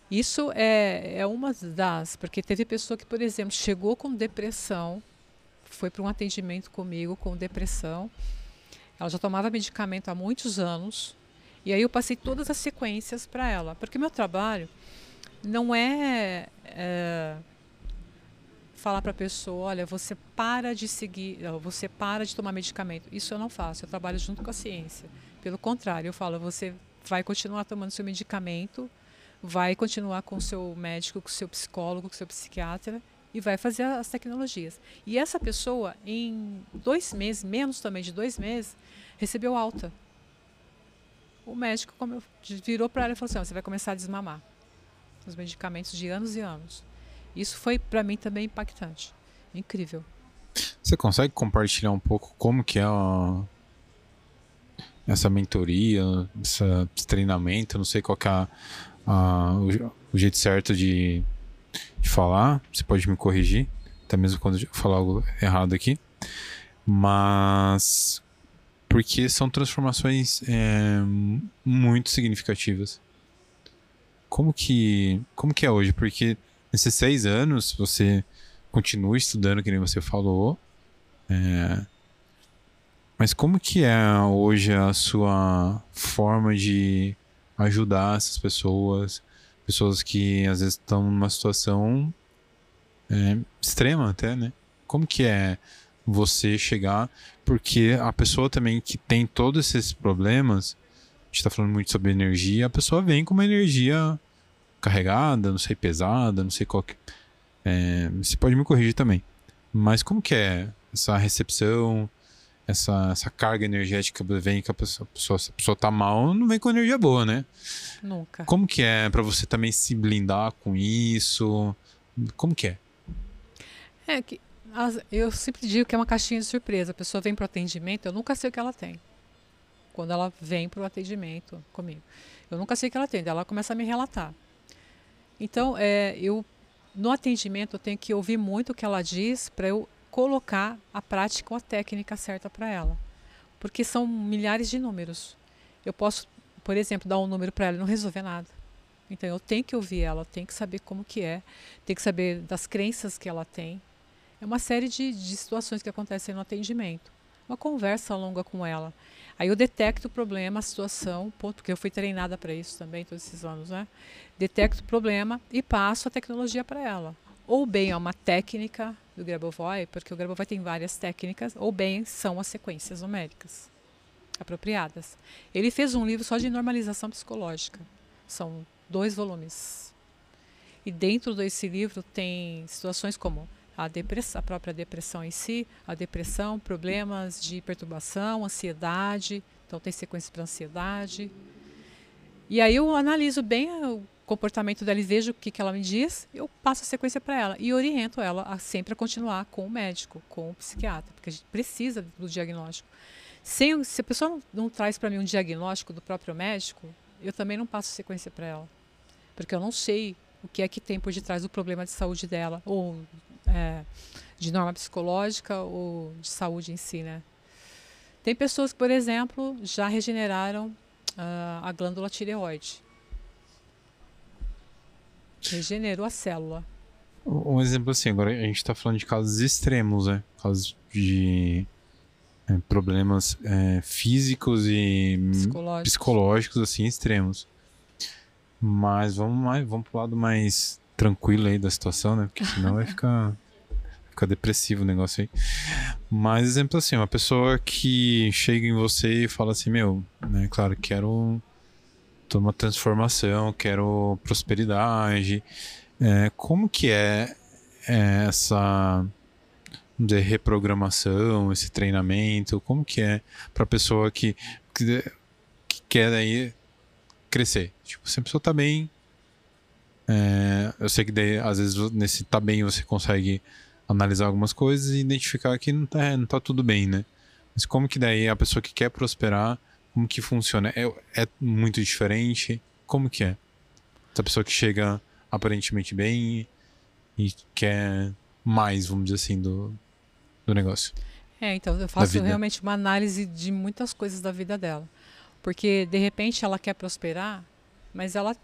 Speaker 2: Isso é, é uma das, porque teve pessoa que, por exemplo, chegou com depressão, foi para um atendimento comigo com depressão. Ela já tomava medicamento há muitos anos. E aí eu passei todas as sequências para ela. Porque meu trabalho não é, é falar para a pessoa, olha, você para de seguir, você para de tomar medicamento. Isso eu não faço, eu trabalho junto com a ciência. Pelo contrário, eu falo, você vai continuar tomando seu medicamento, vai continuar com o seu médico, com o seu psicólogo, com o seu psiquiatra e vai fazer as tecnologias. E essa pessoa, em dois meses, menos também de dois meses, recebeu alta. O médico virou para ela e falou assim: você vai começar a desmamar os medicamentos de anos e anos. Isso foi para mim também impactante. Incrível.
Speaker 1: Você consegue compartilhar um pouco como que é a... essa mentoria, essa, esse treinamento? Não sei qual é a, a, o, o, jeito certo de, de falar. Você pode me corrigir, até mesmo quando eu falar algo errado aqui. Mas porque são transformações é, muito significativas. Como que, como que é hoje? Porque nesses seis anos você continua estudando, que nem você falou. É, mas como que é hoje a sua forma de ajudar essas pessoas, pessoas que às vezes estão numa situação é, extrema até, né? Como que é você chegar, porque a pessoa também que tem todos esses problemas, a gente está falando muito sobre energia, a pessoa vem com uma energia carregada, não sei, pesada, não sei qual que... É, você pode me corrigir também. Mas como que é essa recepção, essa, essa carga energética vem que a pessoa, a pessoa, se a pessoa tá mal, não vem com energia boa, né?
Speaker 2: Nunca.
Speaker 1: Como que é para você também se blindar com isso? Como que é?
Speaker 2: É que eu sempre digo que é uma caixinha de surpresa. A pessoa vem para o atendimento, eu nunca sei o que ela tem. Quando ela vem para o atendimento comigo, eu nunca sei o que ela tem. Ela começa a me relatar. Então, é, eu no atendimento eu tenho que ouvir muito o que ela diz para eu colocar a prática ou a técnica certa para ela. Porque são milhares de números. Eu posso, por exemplo, dar um número para ela e não resolver nada. Então eu tenho que ouvir ela, tenho que saber como que é, tenho que saber das crenças que ela tem. É uma série de, de situações que acontecem no atendimento. Uma conversa longa com ela. Aí eu detecto o problema, a situação, ponto, porque eu fui treinada para isso também todos esses anos, né? Detecto o problema e passo a tecnologia para ela. Ou bem é uma técnica do Grabovoi, porque o Grabovoi tem várias técnicas, ou bem são as sequências numéricas apropriadas. Ele fez um livro só de normalização psicológica. São dois volumes. E dentro desse livro tem situações como a, a própria depressão em si, a depressão, problemas de perturbação, ansiedade. Então tem sequências para ansiedade. E aí eu analiso bem o comportamento dela e vejo o que, que ela me diz, eu passo a sequência para ela e oriento ela a sempre a continuar com o médico, com o psiquiatra, porque a gente precisa do diagnóstico. Sem, se a pessoa não, não traz para mim um diagnóstico do próprio médico, eu também não passo sequência para ela, porque eu não sei o que é que tem por detrás do problema de saúde dela, ou é, de norma psicológica ou de saúde em si, né? Tem pessoas que, por exemplo, já regeneraram uh, a glândula tireoide. Regenerou a célula.
Speaker 1: Um exemplo assim, agora a gente está falando de casos extremos, né? Casos de é, problemas é, físicos e psicológicos. psicológicos, assim, extremos. Mas vamos mais, vamos pro lado mais tranquilo aí da situação, né? Porque senão vai ficar, ficar depressivo o negócio aí. Mas, exemplo assim, uma pessoa que chega em você e fala assim, meu, né, claro, quero uma transformação, quero prosperidade. É, como que é, é essa dizer, reprogramação, esse treinamento? Como que é para a pessoa que, que, que, quer aí crescer? Tipo, se a pessoa está bem, é, eu sei que daí, às vezes nesse tá bem você consegue analisar algumas coisas e identificar que não tá, não tá tudo bem, né? Mas como que daí a pessoa que quer prosperar como que funciona? É, é muito diferente? Como que é? Essa pessoa que chega aparentemente bem e quer mais, vamos dizer assim, do, do negócio.
Speaker 2: É, então eu faço realmente uma análise de muitas coisas da vida dela. Porque de repente ela quer prosperar, mas ela,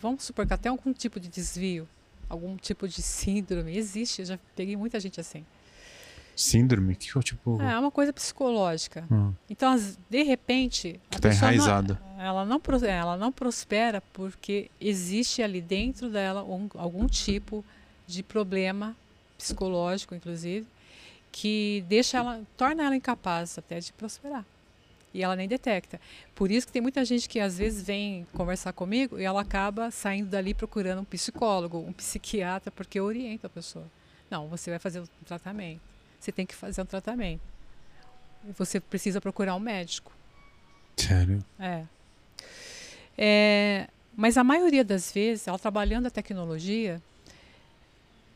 Speaker 2: vamos supor que até algum tipo de desvio, algum tipo de síndrome existe. Eu já peguei muita gente assim.
Speaker 1: Síndrome? Que tipo.
Speaker 2: É, é uma coisa psicológica. Hum. Então, de repente.
Speaker 1: A tá enraizada.
Speaker 2: Não, ela, não, ela não prospera porque existe ali dentro dela um, algum tipo de problema psicológico, inclusive, que deixa ela, torna ela incapaz até de prosperar. E ela nem detecta. Por isso que tem muita gente que às vezes vem conversar comigo e ela acaba saindo dali procurando um psicólogo, um psiquiatra, porque orienta a pessoa. Não, você vai fazer o tratamento você tem que fazer um tratamento. Você precisa procurar um médico.
Speaker 1: Sério?
Speaker 2: É. é. Mas a maioria das vezes, ela trabalhando a tecnologia,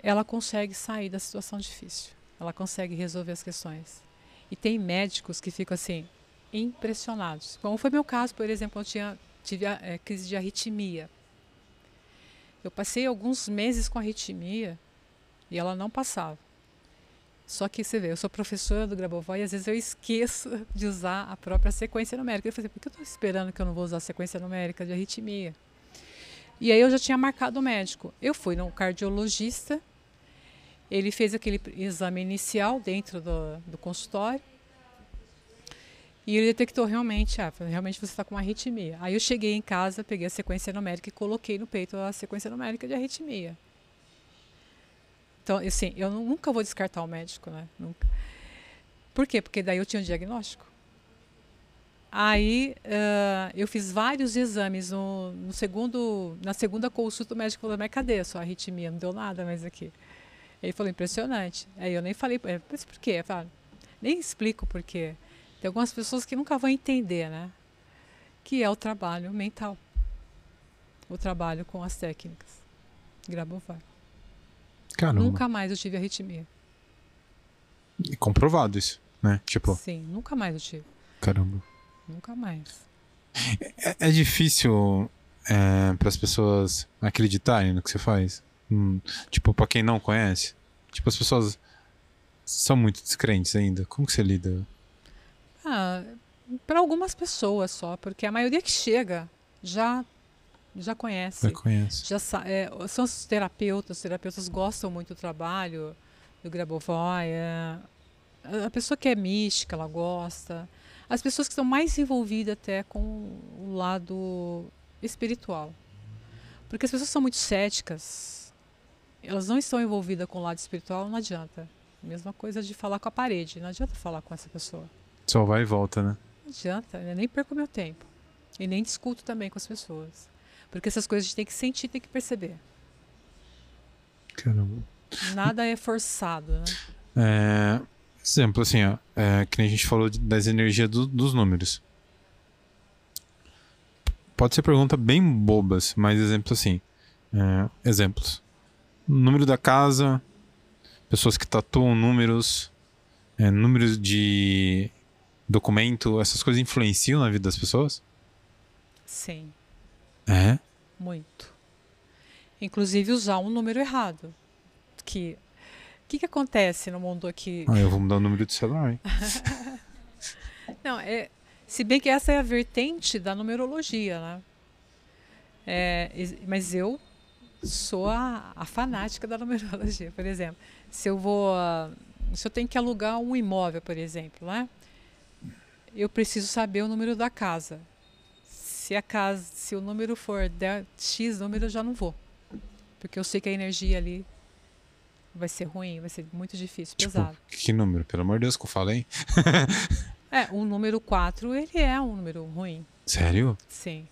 Speaker 2: ela consegue sair da situação difícil. Ela consegue resolver as questões. E tem médicos que ficam assim, impressionados. Como foi meu caso, por exemplo, eu tinha, tive a é, crise de arritmia. Eu passei alguns meses com arritmia e ela não passava. Só que você vê, eu sou professora do Grabovoi e às vezes eu esqueço [LAUGHS] de usar a própria sequência numérica. Eu falei, por que eu estou esperando que eu não vou usar a sequência numérica de arritmia? E aí eu já tinha marcado o médico. Eu fui no cardiologista, ele fez aquele exame inicial dentro do, do consultório e ele detectou realmente, ah, realmente você está com uma arritmia. Aí eu cheguei em casa, peguei a sequência numérica e coloquei no peito a sequência numérica de arritmia. Então, assim, eu nunca vou descartar o médico, né? Nunca. Por quê? Porque daí eu tinha um diagnóstico. Aí uh, eu fiz vários exames no, no, segundo, na segunda consulta o médico falou, mas cadê a sua arritmia? Não deu nada mais aqui. Ele falou, impressionante. Aí eu nem falei, mas por quê? Eu falei, nem explico por quê. Tem algumas pessoas que nunca vão entender, né? Que é o trabalho mental. O trabalho com as técnicas. Grabovoi.
Speaker 1: Caramba.
Speaker 2: Nunca mais eu tive arritmia.
Speaker 1: E comprovado isso, né? Tipo.
Speaker 2: Sim, nunca mais eu tive.
Speaker 1: Caramba.
Speaker 2: Nunca mais.
Speaker 1: É, é difícil é, para as pessoas acreditarem no que você faz? Hum, tipo, para quem não conhece? Tipo, as pessoas são muito descrentes ainda. Como que você lida?
Speaker 2: Ah, para algumas pessoas só, porque a maioria que chega já já conhece.
Speaker 1: Já conhece.
Speaker 2: Já é, são os terapeutas, os terapeutas gostam muito do trabalho do Grabovoi. É, a pessoa que é mística, ela gosta. As pessoas que estão mais envolvidas até com o lado espiritual. Porque as pessoas são muito céticas, elas não estão envolvidas com o lado espiritual, não adianta. Mesma coisa de falar com a parede, não adianta falar com essa pessoa.
Speaker 1: Só vai e volta, né?
Speaker 2: Não adianta, eu nem perco meu tempo. E nem discuto também com as pessoas. Porque essas coisas a gente tem que sentir, tem que perceber.
Speaker 1: Caramba.
Speaker 2: Nada é forçado, né?
Speaker 1: É, exemplo, assim, ó, é, que nem a gente falou das energias do, dos números. Pode ser pergunta bem bobas, mas exemplos assim. É, exemplos. Número da casa, pessoas que tatuam números, é, números de documento, essas coisas influenciam na vida das pessoas?
Speaker 2: Sim.
Speaker 1: É?
Speaker 2: Muito. Inclusive usar um número errado. Que o que, que acontece no mundo aqui?
Speaker 1: Ah, eu vou mudar o número de celular, hein? [LAUGHS]
Speaker 2: Não, é, se bem que essa é a vertente da numerologia, né? É, mas eu sou a, a, fanática da numerologia, por exemplo. Se eu vou, se eu tenho que alugar um imóvel, por exemplo, né? Eu preciso saber o número da casa. Se a casa, se o número for X número, eu já não vou. Porque eu sei que a energia ali vai ser ruim, vai ser muito difícil, tipo, pesado.
Speaker 1: Que número? Pelo amor de Deus que eu falei. [LAUGHS]
Speaker 2: é, o número 4, ele é um número ruim.
Speaker 1: Sério?
Speaker 2: Sim.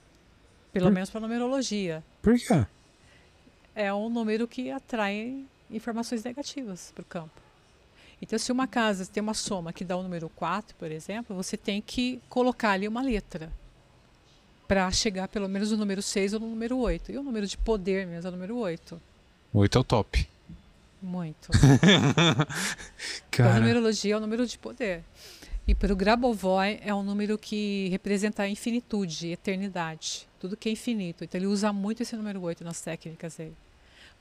Speaker 2: Pelo Por... menos para numerologia.
Speaker 1: Por quê?
Speaker 2: É um número que atrai informações negativas para o campo. Então, se uma casa tem uma soma que dá o número 4, por exemplo, você tem que colocar ali uma letra para chegar pelo menos no número 6 ou no número 8. E o número de poder mesmo é o número 8.
Speaker 1: 8 é o top.
Speaker 2: Muito. [LAUGHS]
Speaker 1: Cara.
Speaker 2: Para a numerologia é o número de poder. E para o Grabovoi é um número que representa a infinitude, eternidade, tudo que é infinito. Então ele usa muito esse número 8 nas técnicas dele.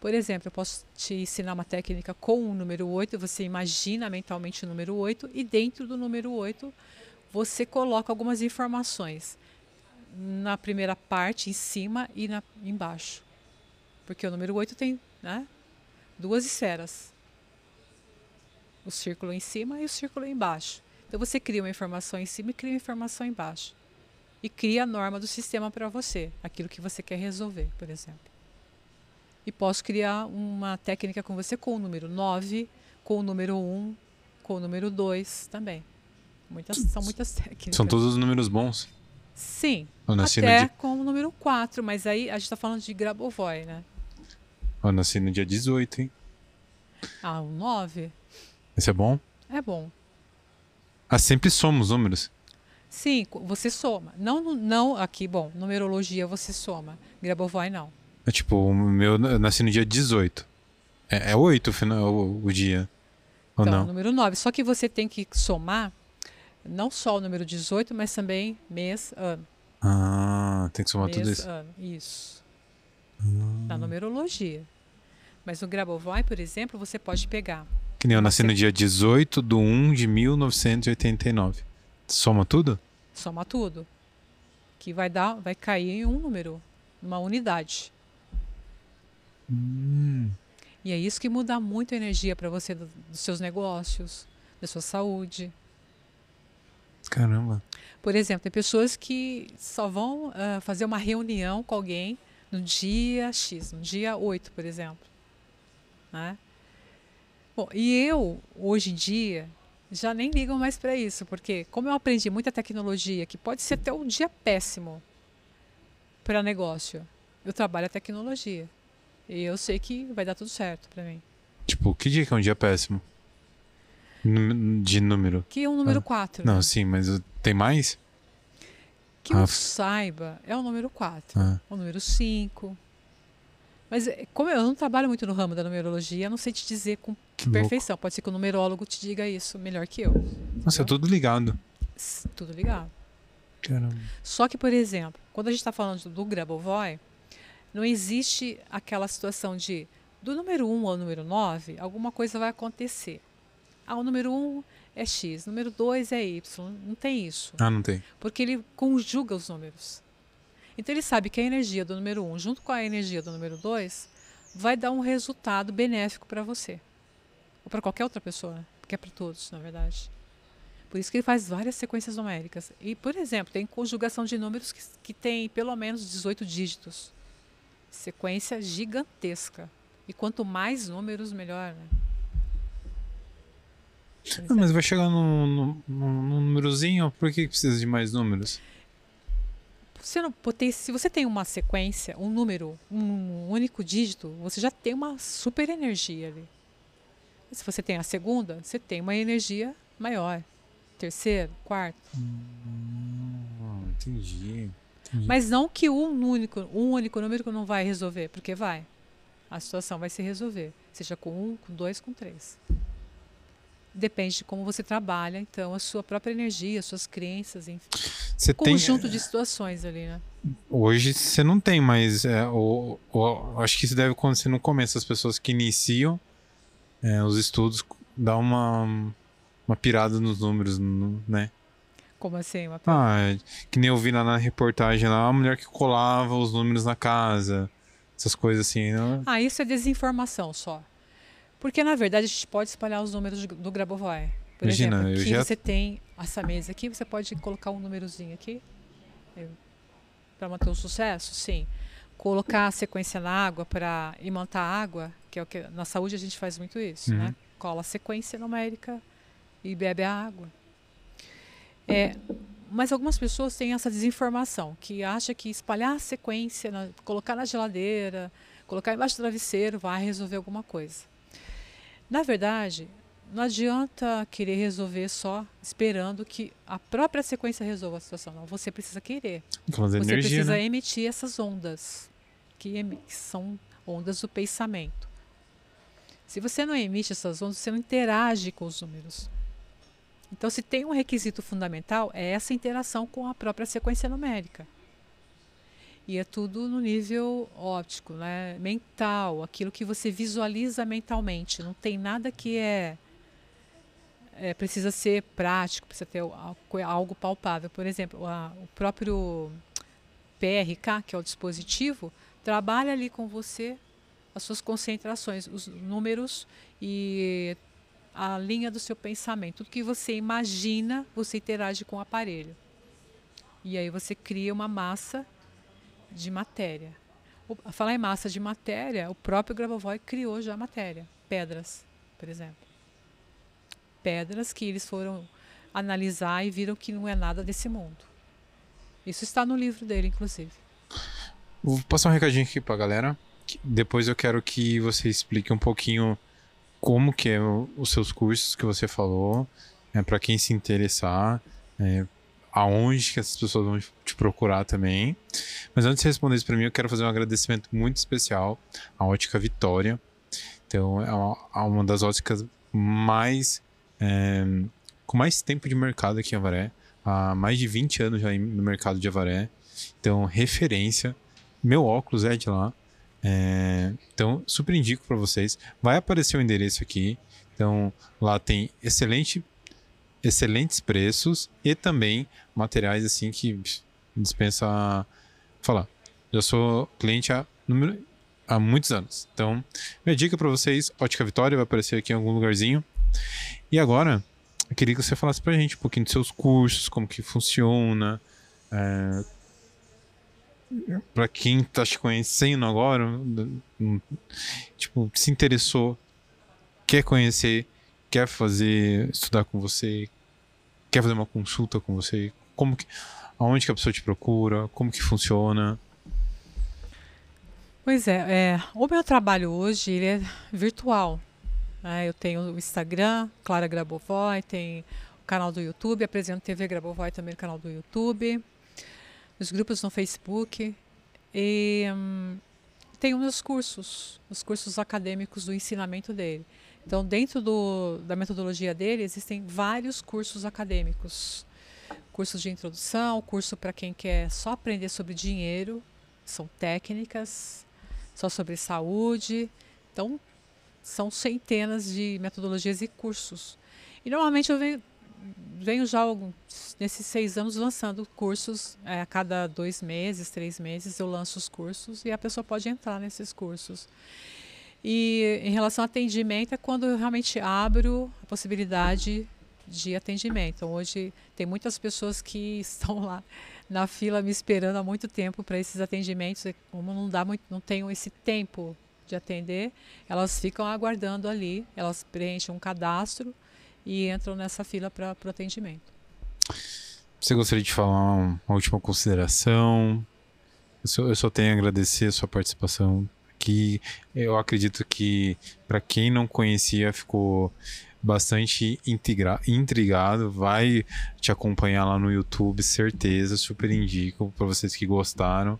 Speaker 2: Por exemplo, eu posso te ensinar uma técnica com o número 8, você imagina mentalmente o número 8 e dentro do número 8 você coloca algumas informações na primeira parte, em cima e na, embaixo. Porque o número 8 tem né, duas esferas. O círculo em cima e o círculo embaixo. Então você cria uma informação em cima e cria uma informação embaixo. E cria a norma do sistema para você, aquilo que você quer resolver, por exemplo. E posso criar uma técnica com você com o número 9, com o número 1, com o número 2 também. Muitas, são muitas técnicas.
Speaker 1: São todos os números bons.
Speaker 2: Sim. Até de... com o número 4, mas aí a gente está falando de Grabovoi, né?
Speaker 1: Eu nasci no dia 18, hein?
Speaker 2: Ah, o 9?
Speaker 1: Esse é bom?
Speaker 2: É bom.
Speaker 1: Ah, sempre somos números?
Speaker 2: Sim, você soma. Não, não aqui, bom, numerologia você soma. Grabovoi não.
Speaker 1: É tipo, o meu eu nasci no dia 18. É, é 8 o, final, o, o dia. Ou
Speaker 2: então,
Speaker 1: não?
Speaker 2: número 9. Só que você tem que somar não só o número 18, mas também mês, ano.
Speaker 1: Ah, tem que somar
Speaker 2: mês,
Speaker 1: tudo isso.
Speaker 2: Ano. Isso. na numerologia. Mas no Grabovoi, por exemplo, você pode pegar.
Speaker 1: Que nem eu nasci
Speaker 2: Você-
Speaker 1: no dia 18 de 1 de 1989. Soma tudo?
Speaker 2: Soma tudo. Que vai dar, vai cair em um número, numa unidade.
Speaker 1: Hum.
Speaker 2: E é isso que muda muito a energia para você do- dos seus negócios, da sua saúde.
Speaker 1: Caramba.
Speaker 2: Por exemplo, tem pessoas que só vão ah, fazer uma reunião com alguém no dia X, no dia 8, por exemplo. Né? Bom, e eu, hoje em dia, já nem ligo mais para isso, porque como eu aprendi muita tecnologia, que pode ser até um dia péssimo para negócio, eu trabalho a tecnologia. E eu sei que vai dar tudo certo para mim.
Speaker 1: Tipo, que dia que é um dia péssimo? De número.
Speaker 2: Que é o número
Speaker 1: Ah,
Speaker 2: 4.
Speaker 1: Não, sim, mas tem mais?
Speaker 2: Que
Speaker 1: Ah,
Speaker 2: eu saiba, é o número 4.
Speaker 1: Ah.
Speaker 2: o número 5. Mas eh, como eu não trabalho muito no ramo da numerologia, não sei te dizer com
Speaker 1: Que louco.
Speaker 2: perfeição. Pode ser que o numerólogo te diga isso melhor que eu.
Speaker 1: Nossa, é tudo ligado.
Speaker 2: Tudo ligado.
Speaker 1: Caramba.
Speaker 2: Só que, por exemplo, quando a gente está falando do Grabovoi, não existe aquela situação de do número 1 ao número 9, alguma coisa vai acontecer. Ah, o número 1 é X, o número 2 é Y. Não tem isso.
Speaker 1: Ah, não tem.
Speaker 2: porque ele conjuga os números. Então ele sabe que a energia do número 1 junto com a energia do número 2 vai dar um resultado benéfico para você. Ou para qualquer outra pessoa, né? porque é para todos, na verdade. Por isso que ele faz várias sequências numéricas. E, por exemplo, tem conjugação de números que, que tem pelo menos 18 dígitos. Sequência gigantesca. E quanto mais números, melhor. Né?
Speaker 1: Ah, mas vai chegar num, num, num- númerozinho, por que precisa de mais números?
Speaker 2: Você não, se você tem uma sequência, um número, um único dígito, você já tem uma super energia ali. Se você tem a segunda, você tem uma energia maior. Terceiro, quarto.
Speaker 1: Ah, entendi. entendi.
Speaker 2: Mas não que um único, um único número não vai resolver, porque vai. A situação vai se resolver. Seja com um, com dois, com três. Depende de como você trabalha, então, a sua própria energia, as suas crenças, enfim.
Speaker 1: Você tem,
Speaker 2: Conjunto de situações ali, né?
Speaker 1: Hoje você não tem mais. É, acho que isso deve acontecer no começo. As pessoas que iniciam é, os estudos dá uma, uma pirada nos números, né?
Speaker 2: Como assim? Uma
Speaker 1: Ah, é, que nem eu vi lá na reportagem lá, a mulher que colava os números na casa. Essas coisas assim. Né?
Speaker 2: Ah, isso é desinformação só. Porque, na verdade, a gente pode espalhar os números do Grabovoi. Por
Speaker 1: Imagina,
Speaker 2: exemplo, aqui
Speaker 1: já-
Speaker 2: você tem essa mesa aqui, você pode colocar um númerozinho aqui. Para manter o sucesso, sim. Colocar a sequência na água para imantar a água, que é o que na saúde a gente faz muito isso,
Speaker 1: Uhum.
Speaker 2: né? Cola a sequência numérica e bebe a água. É, mas algumas pessoas têm essa desinformação, que acha que espalhar a sequência, na- colocar na geladeira, colocar embaixo do travesseiro vai resolver alguma coisa. Na verdade, não adianta querer resolver só esperando que a própria sequência resolva a situação. Não, você precisa querer.
Speaker 1: Aquelas
Speaker 2: Você
Speaker 1: energia,
Speaker 2: precisa
Speaker 1: né?
Speaker 2: emitir essas ondas, que, que são ondas do pensamento. Se você não emite essas ondas, você não interage com os números. Então, se tem um requisito fundamental, é essa interação com a própria sequência numérica. E é tudo no nível óptico, né? mental, aquilo que você visualiza mentalmente. Não tem nada que é, é, precisa ser prático, precisa ter al- algo palpável. Por exemplo, a- o próprio PRK, que é o dispositivo, trabalha ali com você as suas concentrações, os números e a linha do seu pensamento. Tudo que você imagina, você interage com o aparelho. E aí você cria uma massa de matéria. O- a falar em massa de matéria, o próprio Grabovoi criou já matéria, pedras, por exemplo. Pedras que eles foram analisar e viram que não é nada desse mundo. Isso está no livro dele, inclusive.
Speaker 1: Vou passar um recadinho aqui pra galera. que Depois eu quero que você explique um pouquinho como que é o- os seus cursos que você falou, é, para quem se interessar, é, aonde que essas pessoas vão te procurar também. Mas antes de responder isso para mim, eu quero fazer um agradecimento muito especial à Ótica Vitória. Então, é uma, é uma das óticas mais é, com mais tempo de mercado aqui em Avaré, há mais de 20 anos já no mercado de Avaré. Então, referência. Meu óculos é de lá. É, então, super indico para vocês. Vai aparecer o endereço aqui. Então, lá tem excelente, excelentes preços e também materiais assim que dispensa falar. Eu sou cliente há, número, há muitos anos. Então, minha dica para vocês, Ótica Vitória vai aparecer aqui em algum lugarzinho. E agora, eu queria que você falasse pra gente um pouquinho dos seus cursos, como que funciona, é, para quem tá te conhecendo agora, tipo, se interessou, quer conhecer, quer fazer, estudar com você, quer fazer uma consulta com você, como que, aonde que a pessoa te procura, como que funciona?
Speaker 2: Pois é, é o meu trabalho hoje ele é virtual. Né? Eu tenho o Instagram, Clara Grabovoi, tem o canal do YouTube, apresento TV Grabovoi também no canal do YouTube os grupos no Facebook e hum, tenho meus cursos, os cursos acadêmicos do ensinamento dele. Então, dentro do, da metodologia dele, existem vários cursos acadêmicos. Cursos de introdução, curso para quem quer só aprender sobre dinheiro, são técnicas, só sobre saúde. Então, são centenas de metodologias e cursos. E normalmente eu venho venho já nesses seis anos lançando cursos é, a cada dois meses, três meses eu lanço os cursos e a pessoa pode entrar nesses cursos. E em relação ao atendimento é quando eu realmente abro a possibilidade de atendimento. Então, hoje tem muitas pessoas que [LAUGHS] estão lá na fila me esperando há muito tempo para esses atendimentos. Como não dá muito, não tenho esse tempo de atender, elas ficam aguardando ali, elas preenchem um cadastro e entram nessa fila para o atendimento.
Speaker 1: Você gostaria de falar uma última consideração? Eu só, eu só tenho a agradecer a sua participação aqui. Eu acredito que, para quem não conhecia, ficou bastante intrigado. Vai te acompanhar lá no YouTube, certeza. Super indico para vocês que gostaram.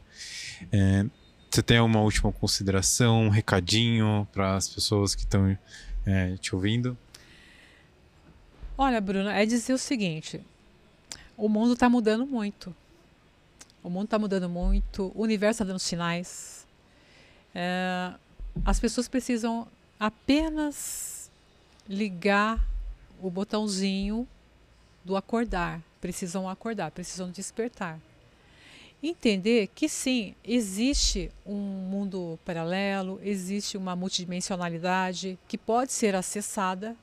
Speaker 1: É, você tem uma última consideração, um recadinho para as pessoas que estão é, te ouvindo?
Speaker 2: Olha, Bruna, é dizer o seguinte: o mundo está mudando muito. O mundo está mudando muito, o universo está dando sinais. É, as pessoas precisam apenas ligar o botãozinho do acordar. Precisam acordar, precisam despertar. Entender que sim, existe um mundo paralelo, existe uma multidimensionalidade que pode ser acessada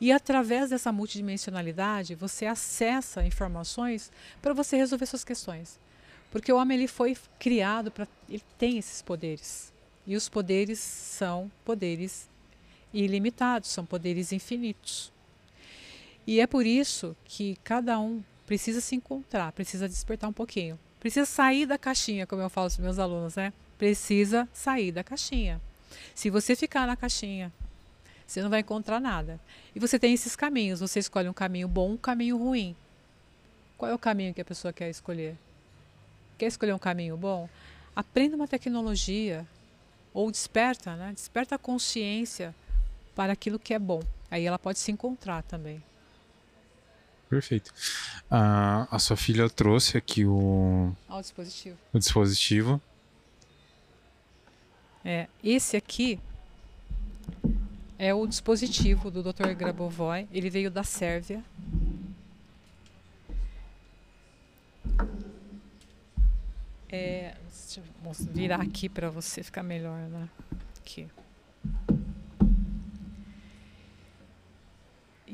Speaker 2: e através dessa multidimensionalidade, você acessa informações para você resolver suas questões. Porque o homem ele foi criado para ele tem esses poderes. E os poderes são poderes ilimitados, são poderes infinitos. E é por isso que cada um precisa se encontrar, precisa despertar um pouquinho. Precisa sair da caixinha, como eu falo para meus alunos, né? Precisa sair da caixinha. Se você ficar na caixinha, você não vai encontrar nada. E você tem esses caminhos. Você escolhe um caminho bom, um caminho ruim. Qual é o caminho que a pessoa quer escolher? Quer escolher um caminho bom? Aprenda uma tecnologia ou desperta, né? Desperta a consciência para aquilo que é bom. Aí ela pode se encontrar também.
Speaker 1: Perfeito. Ah, a sua filha trouxe aqui o,
Speaker 2: o dispositivo.
Speaker 1: O dispositivo.
Speaker 2: É, esse aqui é o dispositivo do Dr. Grabovoi. Ele veio da Sérvia. É, deixa eu virar aqui para você ficar melhor, né? Aqui.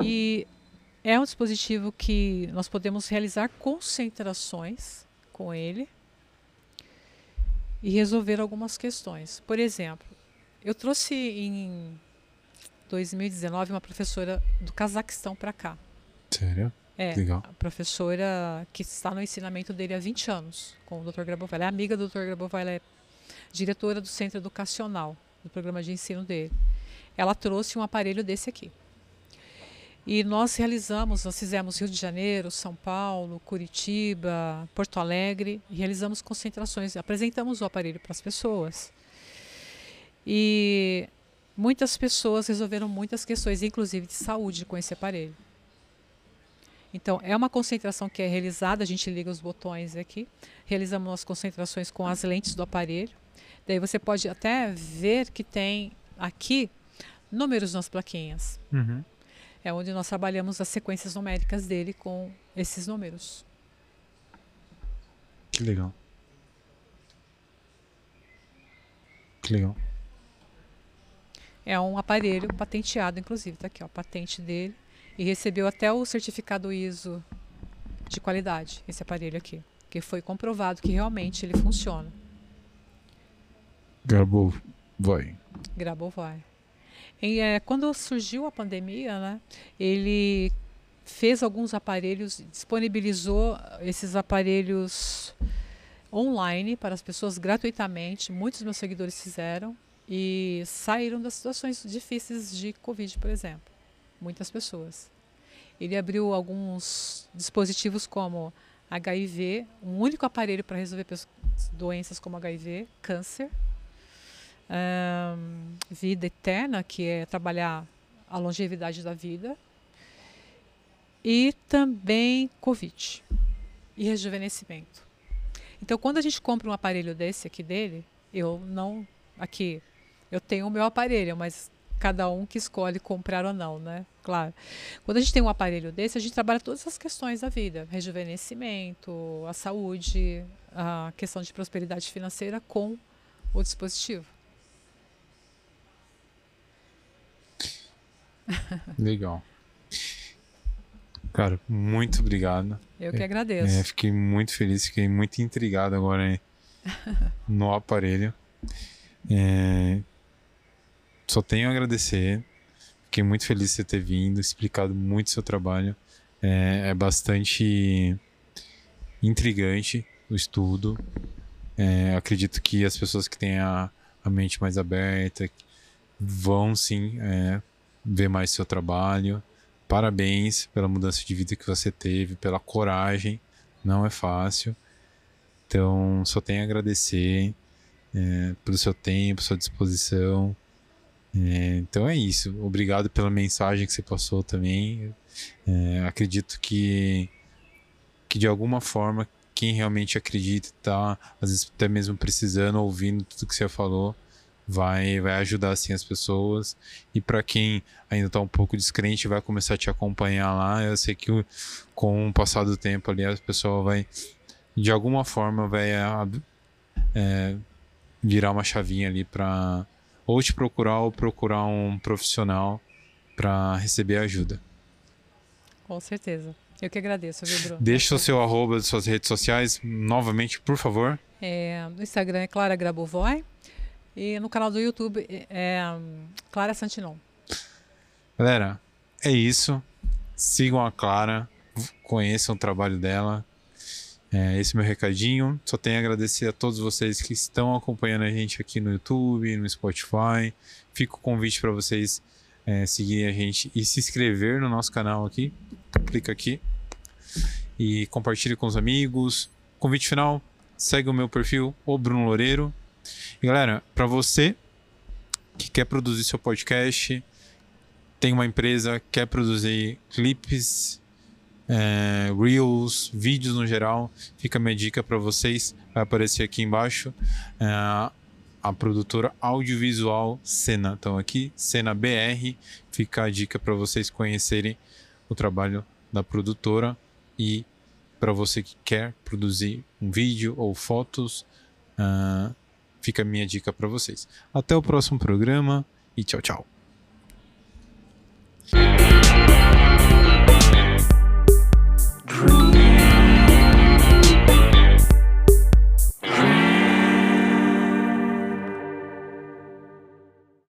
Speaker 2: E é um dispositivo que nós podemos realizar concentrações com ele e resolver algumas questões. Por exemplo, eu trouxe em 2019, uma professora do Cazaquistão para cá.
Speaker 1: Sério?
Speaker 2: É,
Speaker 1: Legal.
Speaker 2: a professora que está no ensinamento dele há 20 anos, com o Dr. Grabovoi. Ela é amiga do Dr. Grabovoi, ela é diretora do centro educacional, do programa de ensino dele. Ela trouxe um aparelho desse aqui. E nós realizamos, nós fizemos Rio de Janeiro, São Paulo, Curitiba, Porto Alegre, e realizamos concentrações, apresentamos o aparelho para as pessoas. E Muitas pessoas resolveram muitas questões, inclusive de saúde, com esse aparelho. Então, é uma concentração que é realizada, a gente liga os botões aqui, realizamos as concentrações com as lentes do aparelho. Daí você pode até ver que tem aqui números nas plaquinhas.
Speaker 1: Uhum.
Speaker 2: É onde nós trabalhamos as sequências numéricas dele com esses números.
Speaker 1: Que legal. Que legal.
Speaker 2: É um aparelho patenteado, inclusive, tá aqui, ó, a patente dele. E recebeu até o certificado ISO de qualidade, esse aparelho aqui. Que foi comprovado que realmente ele funciona.
Speaker 1: Gravou, vai.
Speaker 2: Gravou, vai. E, é, quando surgiu a pandemia, né, ele fez alguns aparelhos, disponibilizou esses aparelhos online para as pessoas gratuitamente. Muitos meus seguidores fizeram e saíram das situações difíceis de Covid, por exemplo. Muitas pessoas. Ele abriu alguns dispositivos como HIV, um único aparelho para resolver doenças como HIV, câncer, um, vida eterna, que é trabalhar a longevidade da vida, e também Covid e rejuvenescimento. Então, quando a gente compra um aparelho desse aqui dele, eu não aqui eu tenho o meu aparelho, mas cada um que escolhe comprar ou não, né? Claro. Quando a gente tem um aparelho desse, a gente trabalha todas as questões da vida: rejuvenescimento, a saúde, a questão de prosperidade financeira com o dispositivo. [LAUGHS]
Speaker 1: Legal. Cara, muito obrigado.
Speaker 2: Eu que agradeço.
Speaker 1: É, fiquei muito feliz, fiquei muito intrigado agora [LAUGHS] no aparelho. É, só tenho a agradecer. Fiquei muito feliz de você ter vindo, explicado muito o seu trabalho. É, é bastante intrigante o estudo. É, acredito que as pessoas que têm a, a mente mais aberta vão sim é, ver mais seu trabalho. Parabéns pela mudança de vida que você teve, pela coragem. Não é fácil. Então, só tenho a agradecer é, pelo seu tempo, sua disposição. É, então é isso. Obrigado pela mensagem que você passou também. É, acredito que, que de alguma forma quem realmente acredita está às vezes até mesmo precisando ouvindo tudo que você falou vai vai ajudar assim as pessoas e para quem ainda está um pouco descrente vai começar a te acompanhar lá eu sei que com o passar do tempo ali a pessoa vai de alguma forma vai é, virar uma chavinha ali para ou te procurar ou procurar um profissional para receber ajuda.
Speaker 2: Com certeza. Eu que agradeço, viu, Bruno?
Speaker 1: Deixa o seu arroba das suas redes sociais novamente, por favor.
Speaker 2: É, no Instagram é Clara Grabovoi e no canal do YouTube é, é Clara Santinon.
Speaker 1: Galera, é isso. Sigam a Clara, conheçam o trabalho dela, é, esse é meu recadinho. Só tenho a agradecer a todos vocês que estão acompanhando a gente aqui no YouTube, no Spotify. Fica o convite para vocês é, seguirem a gente e se inscrever no nosso canal aqui. Clica aqui e compartilhe com os amigos. Convite final: segue o meu perfil, o Bruno Loureiro. E galera, para você que quer produzir seu podcast, tem uma empresa, quer produzir clipes é, Reels, vídeos no geral. Fica a minha dica para vocês, vai aparecer aqui embaixo. É, a produtora audiovisual Cena. Então aqui, Cena BR, fica a dica para vocês conhecerem o trabalho da produtora e para você que quer produzir um vídeo ou fotos, uh, fica a minha dica para vocês. Até o próximo programa e tchau, tchau.